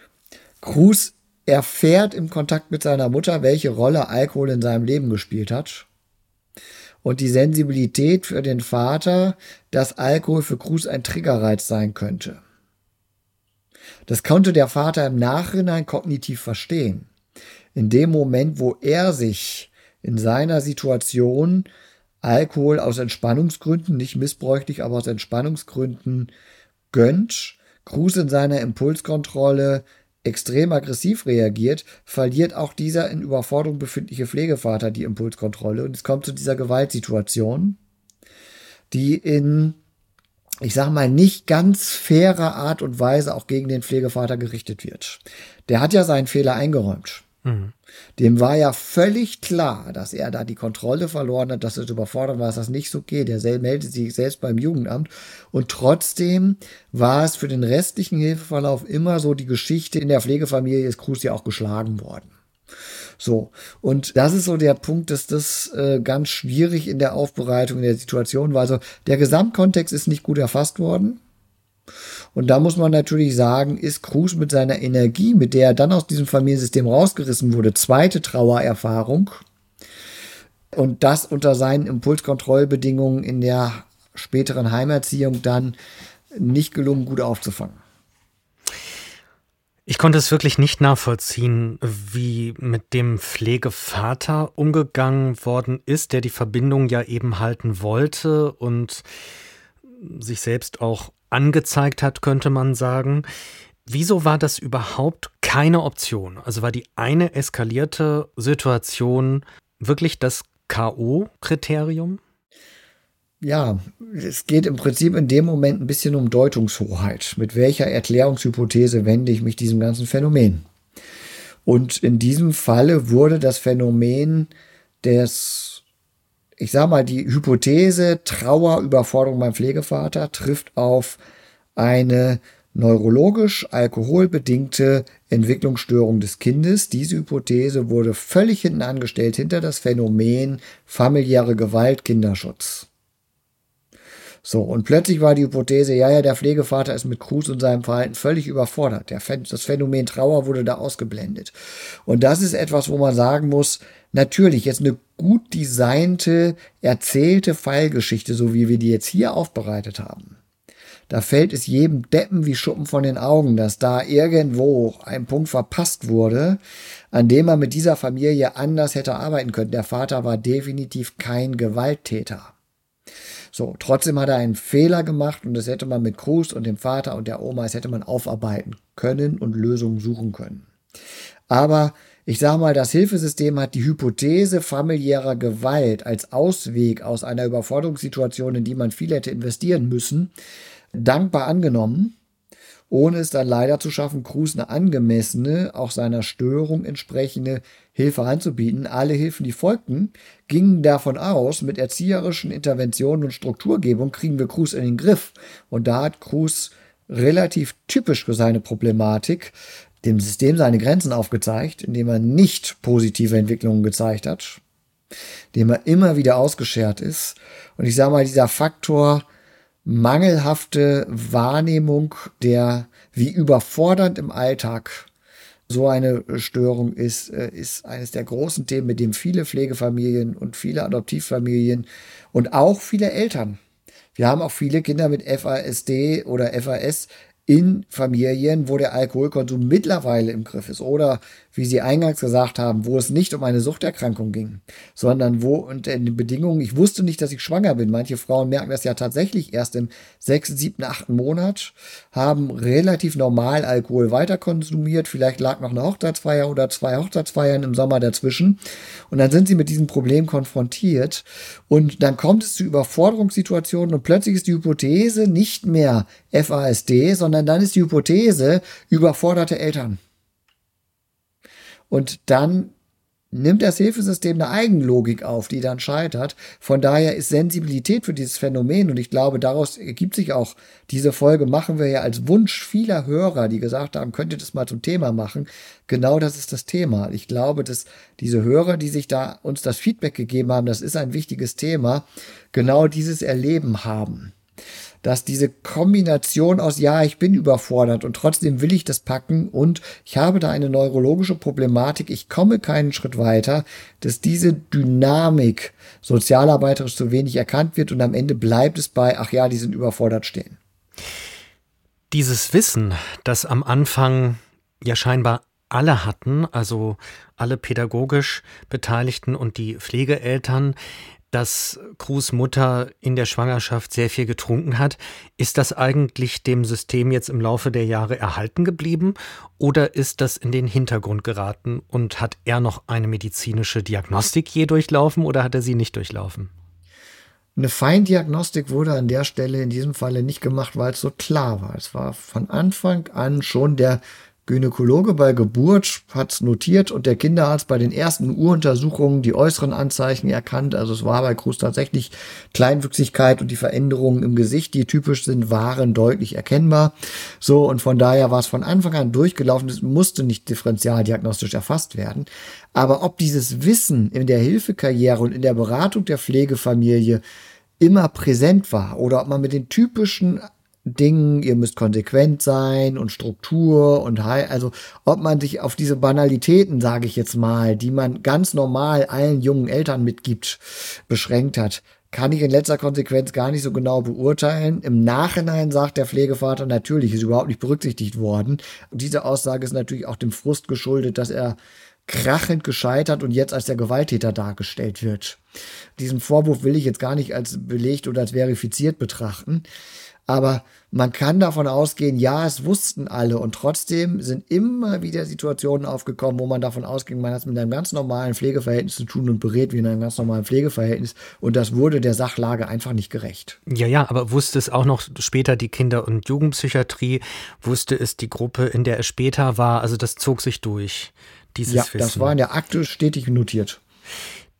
Cruz erfährt im Kontakt mit seiner Mutter, welche Rolle Alkohol in seinem Leben gespielt hat und die Sensibilität für den Vater, dass Alkohol für Cruz ein Triggerreiz sein könnte. Das konnte der Vater im Nachhinein kognitiv verstehen. In dem Moment, wo er sich in seiner Situation Alkohol aus Entspannungsgründen, nicht missbräuchlich, aber aus Entspannungsgründen gönnt. Cruz in seiner Impulskontrolle extrem aggressiv reagiert, verliert auch dieser in Überforderung befindliche Pflegevater die Impulskontrolle und es kommt zu dieser Gewaltsituation, die in, ich sag mal, nicht ganz fairer Art und Weise auch gegen den Pflegevater gerichtet wird. Der hat ja seinen Fehler eingeräumt. Mhm. Dem war ja völlig klar, dass er da die Kontrolle verloren hat, dass es überfordert war, dass das nicht so geht. Er meldet sich selbst beim Jugendamt. Und trotzdem war es für den restlichen Hilfeverlauf immer so die Geschichte, in der Pflegefamilie ist Cruz ja auch geschlagen worden. So, und das ist so der Punkt, dass das äh, ganz schwierig in der Aufbereitung der Situation war. Also der Gesamtkontext ist nicht gut erfasst worden. Und da muss man natürlich sagen, ist Cruz mit seiner Energie, mit der er dann aus diesem Familiensystem rausgerissen wurde, zweite Trauererfahrung. Und das unter seinen Impulskontrollbedingungen in der späteren Heimerziehung dann nicht gelungen, gut aufzufangen. Ich konnte es wirklich nicht nachvollziehen, wie mit dem Pflegevater umgegangen worden ist, der die Verbindung ja eben halten wollte und sich selbst auch angezeigt hat, könnte man sagen. Wieso war das überhaupt keine Option? Also war die eine eskalierte Situation wirklich das KO-Kriterium? Ja, es geht im Prinzip in dem Moment ein bisschen um Deutungshoheit. Mit welcher Erklärungshypothese wende ich mich diesem ganzen Phänomen? Und in diesem Falle wurde das Phänomen des ich sag mal, die Hypothese Trauer, Überforderung beim Pflegevater trifft auf eine neurologisch alkoholbedingte Entwicklungsstörung des Kindes. Diese Hypothese wurde völlig hinten angestellt hinter das Phänomen familiäre Gewalt, Kinderschutz. So, und plötzlich war die Hypothese, ja, ja, der Pflegevater ist mit Cruz und seinem Verhalten völlig überfordert. Der, das Phänomen Trauer wurde da ausgeblendet. Und das ist etwas, wo man sagen muss, natürlich, jetzt eine gut designte, erzählte Fallgeschichte, so wie wir die jetzt hier aufbereitet haben. Da fällt es jedem Deppen wie Schuppen von den Augen, dass da irgendwo ein Punkt verpasst wurde, an dem man mit dieser Familie anders hätte arbeiten können. Der Vater war definitiv kein Gewalttäter. So, trotzdem hat er einen Fehler gemacht und das hätte man mit Cruz und dem Vater und der Oma, das hätte man aufarbeiten können und Lösungen suchen können. Aber ich sage mal, das Hilfesystem hat die Hypothese familiärer Gewalt als Ausweg aus einer Überforderungssituation, in die man viel hätte investieren müssen, dankbar angenommen ohne es dann leider zu schaffen, Cruz eine angemessene, auch seiner Störung entsprechende Hilfe anzubieten. Alle Hilfen, die folgten, gingen davon aus, mit erzieherischen Interventionen und Strukturgebung kriegen wir Cruz in den Griff. Und da hat Cruz relativ typisch für seine Problematik dem System seine Grenzen aufgezeigt, indem er nicht positive Entwicklungen gezeigt hat, indem er immer wieder ausgeschert ist. Und ich sage mal, dieser Faktor mangelhafte Wahrnehmung der, wie überfordernd im Alltag so eine Störung ist, äh, ist eines der großen Themen, mit dem viele Pflegefamilien und viele Adoptivfamilien und auch viele Eltern. Wir haben auch viele Kinder mit FASD oder FAS in Familien, wo der Alkoholkonsum mittlerweile im Griff ist. Oder wie Sie eingangs gesagt haben, wo es nicht um eine Suchterkrankung ging, sondern wo unter den Bedingungen, ich wusste nicht, dass ich schwanger bin. Manche Frauen merken das ja tatsächlich erst im sechsten, siebten, achten Monat, haben relativ normal Alkohol weiter konsumiert. Vielleicht lag noch eine Hochzeitsfeier oder zwei Hochzeitsfeiern im Sommer dazwischen. Und dann sind sie mit diesem Problem konfrontiert. Und dann kommt es zu Überforderungssituationen und plötzlich ist die Hypothese nicht mehr FASD, sondern dann ist die Hypothese überforderte Eltern. Und dann nimmt das Hilfesystem eine Eigenlogik auf, die dann scheitert. Von daher ist Sensibilität für dieses Phänomen und ich glaube, daraus ergibt sich auch diese Folge, machen wir ja als Wunsch vieler Hörer, die gesagt haben, könnt ihr das mal zum Thema machen. Genau das ist das Thema. Ich glaube, dass diese Hörer, die sich da uns das Feedback gegeben haben, das ist ein wichtiges Thema, genau dieses Erleben haben dass diese Kombination aus, ja, ich bin überfordert und trotzdem will ich das packen und ich habe da eine neurologische Problematik, ich komme keinen Schritt weiter, dass diese Dynamik sozialarbeiterisch zu wenig erkannt wird und am Ende bleibt es bei, ach ja, die sind überfordert stehen. Dieses Wissen, das am Anfang ja scheinbar alle hatten, also alle pädagogisch Beteiligten und die Pflegeeltern, dass Cruz Mutter in der Schwangerschaft sehr viel getrunken hat. Ist das eigentlich dem System jetzt im Laufe der Jahre erhalten geblieben oder ist das in den Hintergrund geraten und hat er noch eine medizinische Diagnostik je durchlaufen oder hat er sie nicht durchlaufen? Eine Feindiagnostik wurde an der Stelle in diesem Falle nicht gemacht, weil es so klar war. Es war von Anfang an schon der Gynäkologe bei Geburt hat's notiert und der Kinderarzt bei den ersten Uruntersuchungen die äußeren Anzeichen erkannt. Also es war bei Cruz tatsächlich Kleinwüchsigkeit und die Veränderungen im Gesicht, die typisch sind, waren deutlich erkennbar. So und von daher war es von Anfang an durchgelaufen. Es musste nicht differentialdiagnostisch erfasst werden. Aber ob dieses Wissen in der Hilfekarriere und in der Beratung der Pflegefamilie immer präsent war oder ob man mit den typischen Dingen, ihr müsst konsequent sein und Struktur und also ob man sich auf diese Banalitäten, sage ich jetzt mal, die man ganz normal allen jungen Eltern mitgibt, beschränkt hat, kann ich in letzter Konsequenz gar nicht so genau beurteilen. Im Nachhinein sagt der Pflegevater natürlich, ist überhaupt nicht berücksichtigt worden. Und diese Aussage ist natürlich auch dem Frust geschuldet, dass er krachend gescheitert und jetzt als der Gewalttäter dargestellt wird. Diesen Vorwurf will ich jetzt gar nicht als belegt oder als verifiziert betrachten. Aber man kann davon ausgehen, ja, es wussten alle und trotzdem sind immer wieder Situationen aufgekommen, wo man davon ausging, man hat es mit einem ganz normalen Pflegeverhältnis zu tun und berät wie in einem ganz normalen Pflegeverhältnis und das wurde der Sachlage einfach nicht gerecht. Ja, ja, aber wusste es auch noch später die Kinder- und Jugendpsychiatrie, wusste es die Gruppe, in der es später war, also das zog sich durch, dieses ja, Wissen. das war in der Akte stetig notiert.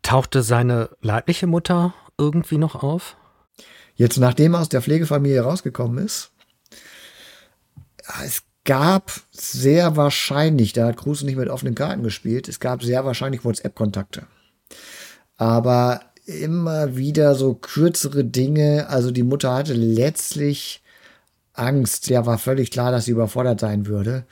Tauchte seine leibliche Mutter irgendwie noch auf? Jetzt, nachdem er aus der Pflegefamilie rausgekommen ist, es gab sehr wahrscheinlich, da hat Kruse nicht mit offenen Karten gespielt, es gab sehr wahrscheinlich WhatsApp-Kontakte. Aber immer wieder so kürzere Dinge. Also die Mutter hatte letztlich Angst. Ja, war völlig klar, dass sie überfordert sein würde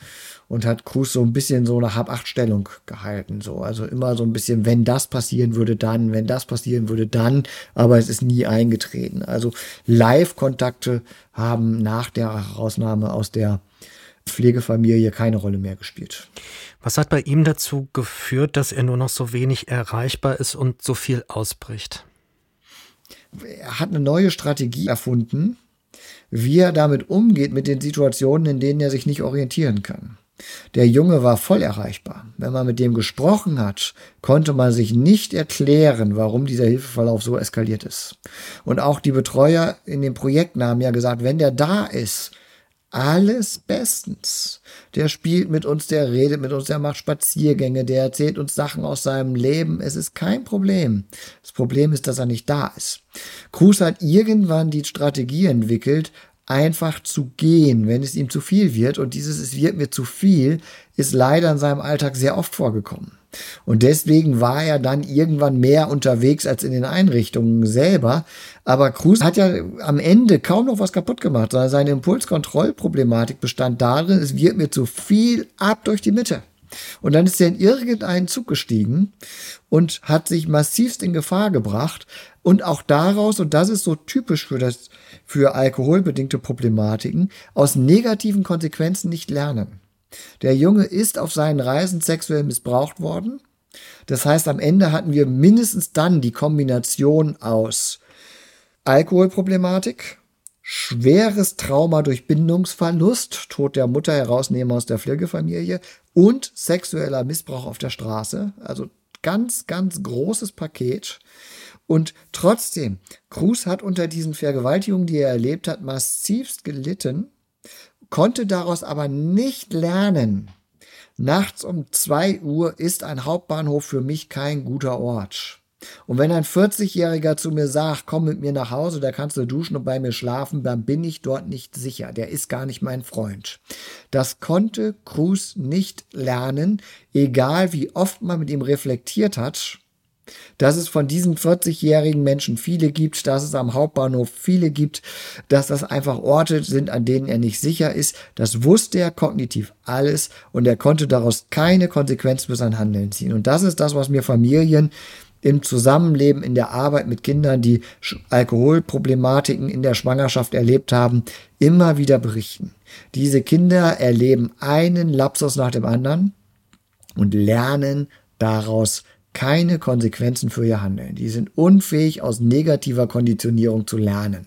und hat Cruz so ein bisschen so eine Hab-Acht-Stellung gehalten. So. Also immer so ein bisschen, wenn das passieren würde, dann, wenn das passieren würde, dann, aber es ist nie eingetreten. Also Live-Kontakte haben nach der Herausnahme aus der Pflegefamilie keine Rolle mehr gespielt. Was hat bei ihm dazu geführt, dass er nur noch so wenig erreichbar ist und so viel ausbricht? Er hat eine neue Strategie erfunden, wie er damit umgeht mit den Situationen, in denen er sich nicht orientieren kann. Der Junge war voll erreichbar. Wenn man mit dem gesprochen hat, konnte man sich nicht erklären, warum dieser Hilfeverlauf so eskaliert ist. Und auch die Betreuer in den Projekten haben ja gesagt, wenn der da ist, alles bestens. Der spielt mit uns, der redet mit uns, der macht Spaziergänge, der erzählt uns Sachen aus seinem Leben. Es ist kein Problem. Das Problem ist, dass er nicht da ist. Cruz hat irgendwann die Strategie entwickelt, einfach zu gehen, wenn es ihm zu viel wird. Und dieses Es wird mir zu viel ist leider in seinem Alltag sehr oft vorgekommen. Und deswegen war er dann irgendwann mehr unterwegs als in den Einrichtungen selber. Aber Cruz hat ja am Ende kaum noch was kaputt gemacht, sondern seine Impulskontrollproblematik bestand darin, es wird mir zu viel ab durch die Mitte. Und dann ist er in irgendeinen Zug gestiegen und hat sich massivst in Gefahr gebracht. Und auch daraus, und das ist so typisch für das, für alkoholbedingte Problematiken, aus negativen Konsequenzen nicht lernen. Der Junge ist auf seinen Reisen sexuell missbraucht worden. Das heißt, am Ende hatten wir mindestens dann die Kombination aus Alkoholproblematik, schweres Trauma durch Bindungsverlust, Tod der Mutter herausnehmen aus der Pflegefamilie und sexueller Missbrauch auf der Straße. Also ganz, ganz großes Paket. Und trotzdem, Cruz hat unter diesen Vergewaltigungen, die er erlebt hat, massivst gelitten konnte daraus aber nicht lernen. Nachts um zwei Uhr ist ein Hauptbahnhof für mich kein guter Ort. Und wenn ein 40-Jähriger zu mir sagt, komm mit mir nach Hause, da kannst du duschen und bei mir schlafen, dann bin ich dort nicht sicher. Der ist gar nicht mein Freund. Das konnte Cruz nicht lernen, egal wie oft man mit ihm reflektiert hat dass es von diesen 40-jährigen Menschen viele gibt, dass es am Hauptbahnhof viele gibt, dass das einfach Orte sind, an denen er nicht sicher ist. Das wusste er kognitiv alles und er konnte daraus keine Konsequenz für sein Handeln ziehen. Und das ist das, was mir Familien im Zusammenleben, in der Arbeit mit Kindern, die Alkoholproblematiken in der Schwangerschaft erlebt haben, immer wieder berichten. Diese Kinder erleben einen Lapsus nach dem anderen und lernen daraus keine Konsequenzen für ihr Handeln. Die sind unfähig, aus negativer Konditionierung zu lernen.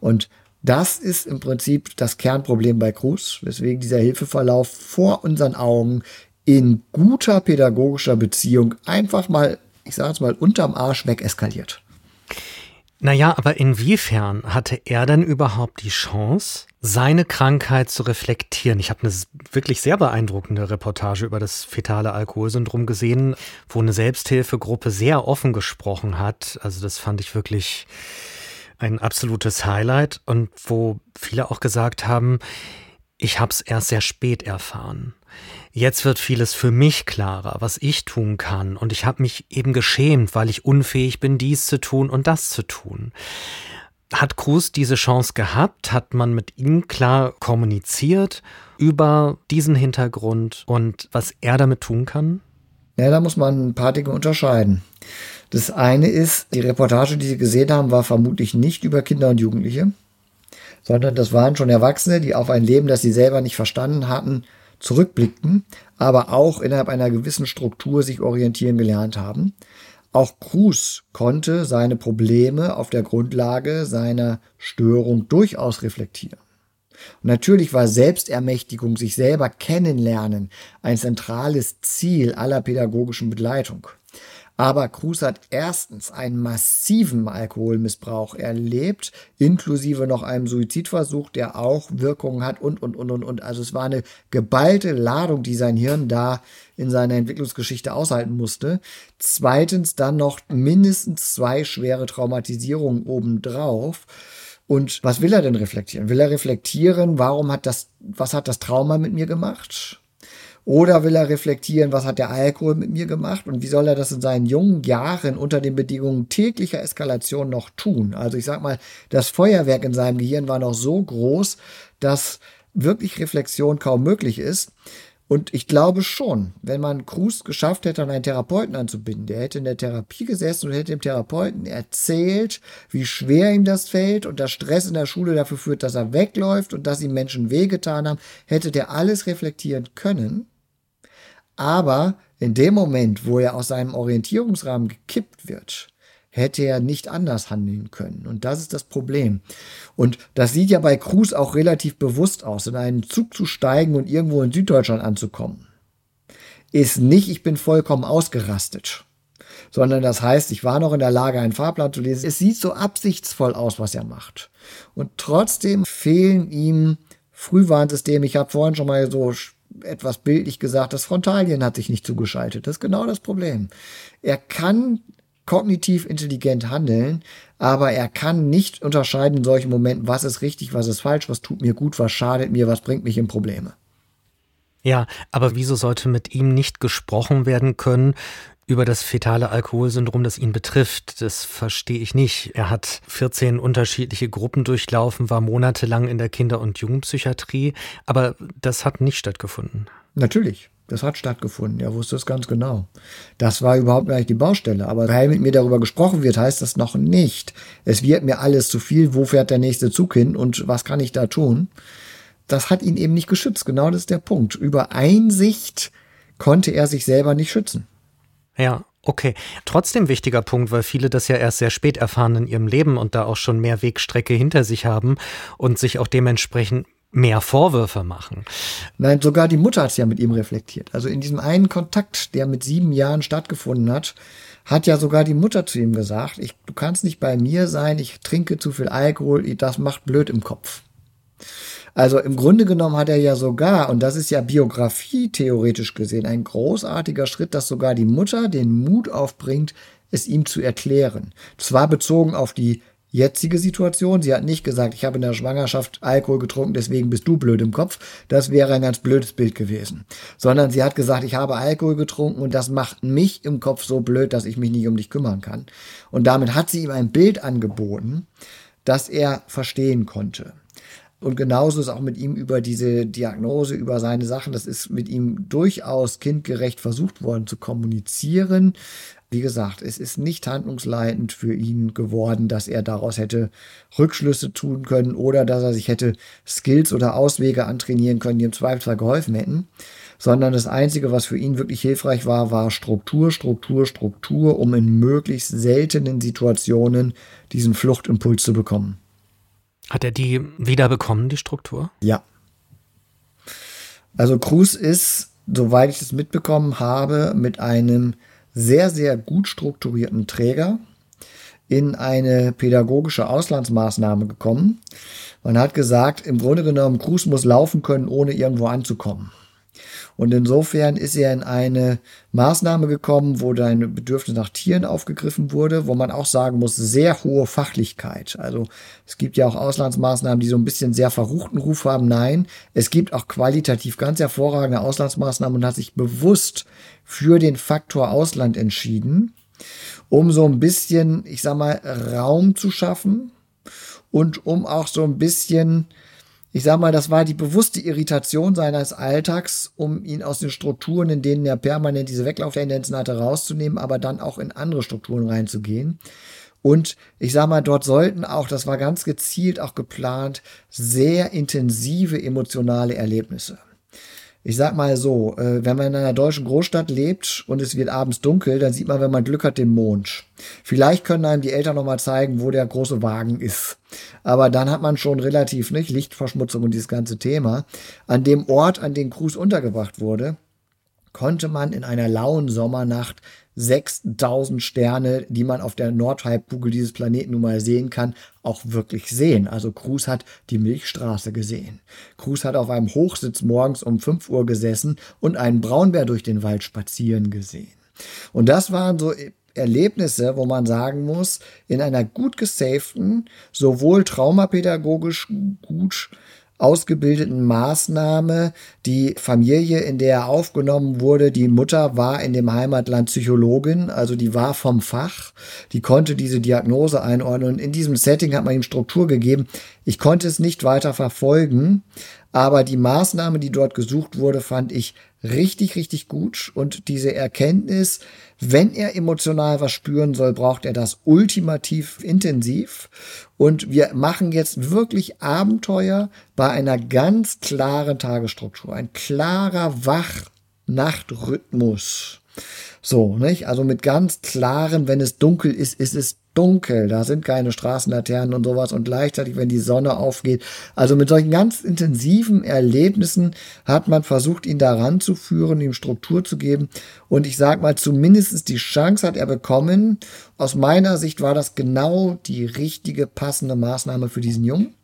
Und das ist im Prinzip das Kernproblem bei Cruz, weswegen dieser Hilfeverlauf vor unseren Augen in guter pädagogischer Beziehung einfach mal, ich sage es mal, unterm Arsch weg eskaliert. Naja, aber inwiefern hatte er denn überhaupt die Chance, seine Krankheit zu reflektieren? Ich habe eine wirklich sehr beeindruckende Reportage über das fetale Alkoholsyndrom gesehen, wo eine Selbsthilfegruppe sehr offen gesprochen hat. Also das fand ich wirklich ein absolutes Highlight und wo viele auch gesagt haben, ich habe es erst sehr spät erfahren. Jetzt wird vieles für mich klarer, was ich tun kann, und ich habe mich eben geschämt, weil ich unfähig bin, dies zu tun und das zu tun. Hat Cruz diese Chance gehabt? Hat man mit ihm klar kommuniziert über diesen Hintergrund und was er damit tun kann? Ja, da muss man ein paar Dinge unterscheiden. Das eine ist, die Reportage, die Sie gesehen haben, war vermutlich nicht über Kinder und Jugendliche, sondern das waren schon Erwachsene, die auf ein Leben, das sie selber nicht verstanden hatten, zurückblickten, aber auch innerhalb einer gewissen Struktur sich orientieren gelernt haben. Auch Cruz konnte seine Probleme auf der Grundlage seiner Störung durchaus reflektieren. Und natürlich war Selbstermächtigung, sich selber kennenlernen, ein zentrales Ziel aller pädagogischen Begleitung. Aber Cruz hat erstens einen massiven Alkoholmissbrauch erlebt, inklusive noch einem Suizidversuch, der auch Wirkungen hat und, und, und, und, und. Also es war eine geballte Ladung, die sein Hirn da in seiner Entwicklungsgeschichte aushalten musste. Zweitens dann noch mindestens zwei schwere Traumatisierungen obendrauf. Und was will er denn reflektieren? Will er reflektieren, warum hat das, was hat das Trauma mit mir gemacht? Oder will er reflektieren, was hat der Alkohol mit mir gemacht und wie soll er das in seinen jungen Jahren unter den Bedingungen täglicher Eskalation noch tun? Also ich sag mal, das Feuerwerk in seinem Gehirn war noch so groß, dass wirklich Reflexion kaum möglich ist. Und ich glaube schon, wenn man Cruz geschafft hätte, einen Therapeuten anzubinden, der hätte in der Therapie gesessen und hätte dem Therapeuten erzählt, wie schwer ihm das fällt und dass Stress in der Schule dafür führt, dass er wegläuft und dass ihm Menschen wehgetan haben, hätte der alles reflektieren können. Aber in dem Moment, wo er aus seinem Orientierungsrahmen gekippt wird, hätte er nicht anders handeln können. Und das ist das Problem. Und das sieht ja bei Cruz auch relativ bewusst aus, in einen Zug zu steigen und irgendwo in Süddeutschland anzukommen. Ist nicht, ich bin vollkommen ausgerastet, sondern das heißt, ich war noch in der Lage, einen Fahrplan zu lesen. Es sieht so absichtsvoll aus, was er macht. Und trotzdem fehlen ihm Frühwarnsysteme. Ich habe vorhin schon mal so etwas bildlich gesagt, das Frontalien hat sich nicht zugeschaltet. Das ist genau das Problem. Er kann kognitiv intelligent handeln, aber er kann nicht unterscheiden in solchen Momenten, was ist richtig, was ist falsch, was tut mir gut, was schadet mir, was bringt mich in Probleme. Ja, aber wieso sollte mit ihm nicht gesprochen werden können über das fetale Alkoholsyndrom, das ihn betrifft. Das verstehe ich nicht. Er hat 14 unterschiedliche Gruppen durchlaufen, war monatelang in der Kinder- und Jugendpsychiatrie, aber das hat nicht stattgefunden. Natürlich. Das hat stattgefunden. Er wusste es ganz genau. Das war überhaupt gar nicht die Baustelle. Aber weil mit mir darüber gesprochen wird, heißt das noch nicht. Es wird mir alles zu viel. Wo fährt der nächste Zug hin und was kann ich da tun? Das hat ihn eben nicht geschützt. Genau das ist der Punkt. Über Einsicht konnte er sich selber nicht schützen. Ja, okay. Trotzdem wichtiger Punkt, weil viele das ja erst sehr spät erfahren in ihrem Leben und da auch schon mehr Wegstrecke hinter sich haben und sich auch dementsprechend mehr Vorwürfe machen. Nein, sogar die Mutter hat es ja mit ihm reflektiert. Also in diesem einen Kontakt, der mit sieben Jahren stattgefunden hat, hat ja sogar die Mutter zu ihm gesagt, ich, du kannst nicht bei mir sein, ich trinke zu viel Alkohol, das macht blöd im Kopf. Also im Grunde genommen hat er ja sogar, und das ist ja Biografie theoretisch gesehen, ein großartiger Schritt, dass sogar die Mutter den Mut aufbringt, es ihm zu erklären. Zwar bezogen auf die jetzige Situation. Sie hat nicht gesagt, ich habe in der Schwangerschaft Alkohol getrunken, deswegen bist du blöd im Kopf. Das wäre ein ganz blödes Bild gewesen. Sondern sie hat gesagt, ich habe Alkohol getrunken und das macht mich im Kopf so blöd, dass ich mich nicht um dich kümmern kann. Und damit hat sie ihm ein Bild angeboten, das er verstehen konnte. Und genauso ist auch mit ihm über diese Diagnose, über seine Sachen. Das ist mit ihm durchaus kindgerecht versucht worden zu kommunizieren. Wie gesagt, es ist nicht handlungsleitend für ihn geworden, dass er daraus hätte Rückschlüsse tun können oder dass er sich hätte Skills oder Auswege antrainieren können, die im Zweifelsfall geholfen hätten. Sondern das Einzige, was für ihn wirklich hilfreich war, war Struktur, Struktur, Struktur, um in möglichst seltenen Situationen diesen Fluchtimpuls zu bekommen. Hat er die wieder bekommen, die Struktur? Ja. Also Cruz ist, soweit ich es mitbekommen habe, mit einem sehr, sehr gut strukturierten Träger in eine pädagogische Auslandsmaßnahme gekommen. Man hat gesagt, im Grunde genommen, Cruz muss laufen können, ohne irgendwo anzukommen. Und insofern ist er in eine Maßnahme gekommen, wo dein Bedürfnis nach Tieren aufgegriffen wurde, wo man auch sagen muss, sehr hohe Fachlichkeit. Also es gibt ja auch Auslandsmaßnahmen, die so ein bisschen sehr verruchten Ruf haben. Nein, es gibt auch qualitativ ganz hervorragende Auslandsmaßnahmen und hat sich bewusst für den Faktor Ausland entschieden, um so ein bisschen, ich sag mal, Raum zu schaffen und um auch so ein bisschen ich sag mal, das war die bewusste Irritation seines Alltags, um ihn aus den Strukturen, in denen er permanent diese Weglauftendenzen hatte, rauszunehmen, aber dann auch in andere Strukturen reinzugehen. Und ich sag mal, dort sollten auch, das war ganz gezielt auch geplant, sehr intensive emotionale Erlebnisse ich sag mal so, äh, wenn man in einer deutschen Großstadt lebt und es wird abends dunkel, dann sieht man, wenn man Glück hat, den Mond. Vielleicht können einem die Eltern noch mal zeigen, wo der große Wagen ist. Aber dann hat man schon relativ, nicht, Lichtverschmutzung und dieses ganze Thema. An dem Ort, an dem Cruz untergebracht wurde, konnte man in einer lauen Sommernacht 6000 Sterne, die man auf der Nordhalbkugel dieses Planeten nun mal sehen kann, auch wirklich sehen. Also Cruz hat die Milchstraße gesehen. Cruz hat auf einem Hochsitz morgens um 5 Uhr gesessen und einen Braunbär durch den Wald spazieren gesehen. Und das waren so Erlebnisse, wo man sagen muss, in einer gut gesaften, sowohl traumapädagogisch gut ausgebildeten Maßnahme. Die Familie, in der er aufgenommen wurde, die Mutter war in dem Heimatland Psychologin, also die war vom Fach, die konnte diese Diagnose einordnen und in diesem Setting hat man ihm Struktur gegeben. Ich konnte es nicht weiter verfolgen, aber die Maßnahme, die dort gesucht wurde, fand ich richtig, richtig gut. Und diese Erkenntnis, wenn er emotional was spüren soll, braucht er das ultimativ intensiv. Und wir machen jetzt wirklich Abenteuer bei einer ganz klaren Tagesstruktur. Ein klarer Wach-Nacht-Rhythmus. So, nicht? Also mit ganz klaren, wenn es dunkel ist, ist es dunkel. Da sind keine Straßenlaternen und sowas. Und gleichzeitig, wenn die Sonne aufgeht. Also mit solchen ganz intensiven Erlebnissen hat man versucht, ihn daran zu führen, ihm Struktur zu geben. Und ich sag mal, zumindest die Chance hat er bekommen. Aus meiner Sicht war das genau die richtige, passende Maßnahme für diesen Jungen.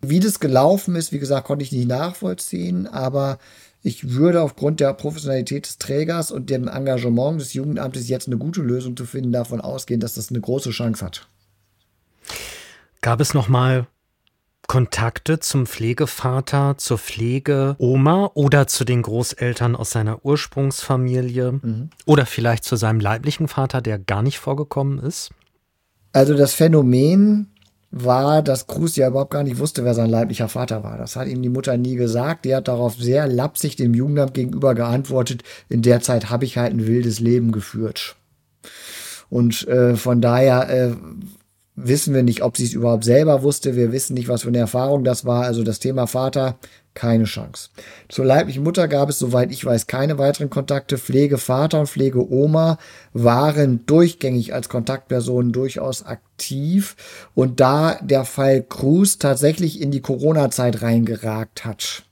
Wie das gelaufen ist, wie gesagt, konnte ich nicht nachvollziehen, aber ich würde aufgrund der Professionalität des Trägers und dem Engagement des Jugendamtes jetzt eine gute Lösung zu finden, davon ausgehen, dass das eine große Chance hat. Gab es noch mal Kontakte zum Pflegevater, zur Pflegeoma oder zu den Großeltern aus seiner Ursprungsfamilie mhm. oder vielleicht zu seinem leiblichen Vater, der gar nicht vorgekommen ist? Also das Phänomen war, dass Cruz ja überhaupt gar nicht wusste, wer sein leiblicher Vater war. Das hat ihm die Mutter nie gesagt. Die hat darauf sehr lapsig dem Jugendamt gegenüber geantwortet. In der Zeit habe ich halt ein wildes Leben geführt. Und äh, von daher äh, wissen wir nicht, ob sie es überhaupt selber wusste. Wir wissen nicht, was für eine Erfahrung das war. Also das Thema Vater, keine Chance. Zur leiblichen Mutter gab es, soweit ich weiß, keine weiteren Kontakte. Pflegevater und Pflegeoma waren durchgängig als Kontaktpersonen durchaus aktiv. Und da der Fall Cruz tatsächlich in die Corona-Zeit reingeragt hat,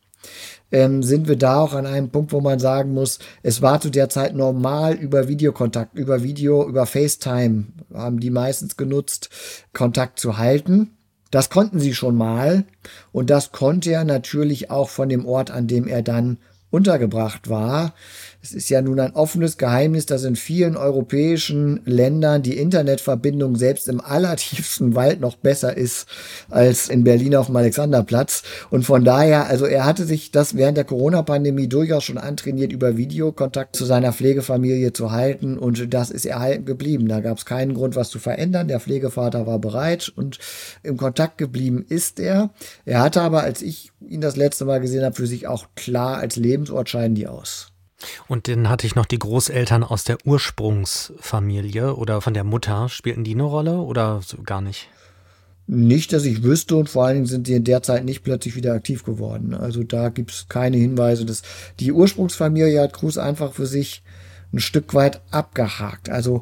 ähm, sind wir da auch an einem Punkt, wo man sagen muss, es war zu der Zeit normal über Videokontakt, über Video, über FaceTime haben die meistens genutzt, Kontakt zu halten. Das konnten sie schon mal und das konnte er natürlich auch von dem Ort, an dem er dann untergebracht war. Es ist ja nun ein offenes Geheimnis, dass in vielen europäischen Ländern die Internetverbindung selbst im allertiefsten Wald noch besser ist als in Berlin auf dem Alexanderplatz. Und von daher, also er hatte sich das während der Corona-Pandemie durchaus schon antrainiert, über Videokontakt zu seiner Pflegefamilie zu halten. Und das ist erhalten geblieben. Da gab es keinen Grund, was zu verändern. Der Pflegevater war bereit und im Kontakt geblieben ist er. Er hatte aber, als ich ihn das letzte Mal gesehen habe, für sich auch klar als Lebensort scheiden die aus. Und dann hatte ich noch die Großeltern aus der Ursprungsfamilie oder von der Mutter. Spielten die eine Rolle oder so gar nicht? Nicht, dass ich wüsste und vor allen Dingen sind die in der Zeit nicht plötzlich wieder aktiv geworden. Also da gibt es keine Hinweise. Dass die Ursprungsfamilie hat Cruz einfach für sich ein Stück weit abgehakt. Also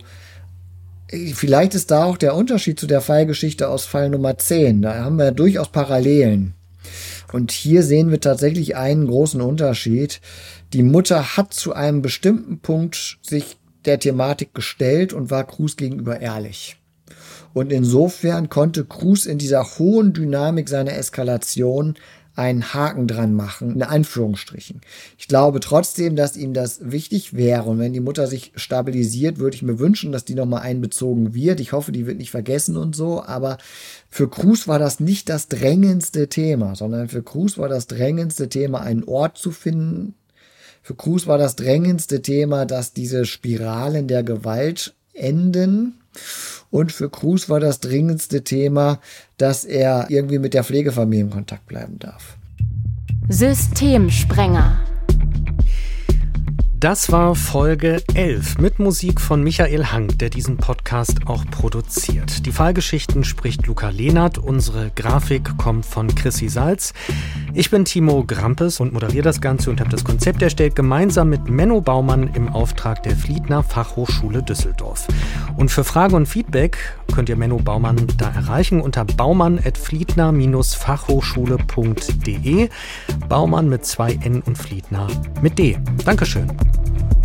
vielleicht ist da auch der Unterschied zu der Fallgeschichte aus Fall Nummer 10. Da haben wir durchaus Parallelen. Und hier sehen wir tatsächlich einen großen Unterschied. Die Mutter hat zu einem bestimmten Punkt sich der Thematik gestellt und war Cruz gegenüber ehrlich. Und insofern konnte Cruz in dieser hohen Dynamik seiner Eskalation einen Haken dran machen, in Anführungsstrichen. Ich glaube trotzdem, dass ihm das wichtig wäre. Und wenn die Mutter sich stabilisiert, würde ich mir wünschen, dass die nochmal einbezogen wird. Ich hoffe, die wird nicht vergessen und so. Aber für Cruz war das nicht das drängendste Thema, sondern für Cruz war das drängendste Thema, einen Ort zu finden. Für Cruz war das drängendste Thema, dass diese Spiralen der Gewalt enden. Und für Cruz war das dringendste Thema, dass er irgendwie mit der Pflegefamilie in Kontakt bleiben darf. Systemsprenger. Das war Folge 11 mit Musik von Michael Hank, der diesen Podcast auch produziert. Die Fallgeschichten spricht Luca Lehnert, unsere Grafik kommt von Chrissy Salz. Ich bin Timo Grampes und moderiere das Ganze und habe das Konzept erstellt gemeinsam mit Menno Baumann im Auftrag der Fliedner Fachhochschule Düsseldorf. Und für Fragen und Feedback könnt ihr Menno Baumann da erreichen unter baumann.fliedner-fachhochschule.de. Baumann mit zwei N und Fliedner mit D. Dankeschön. Thank you.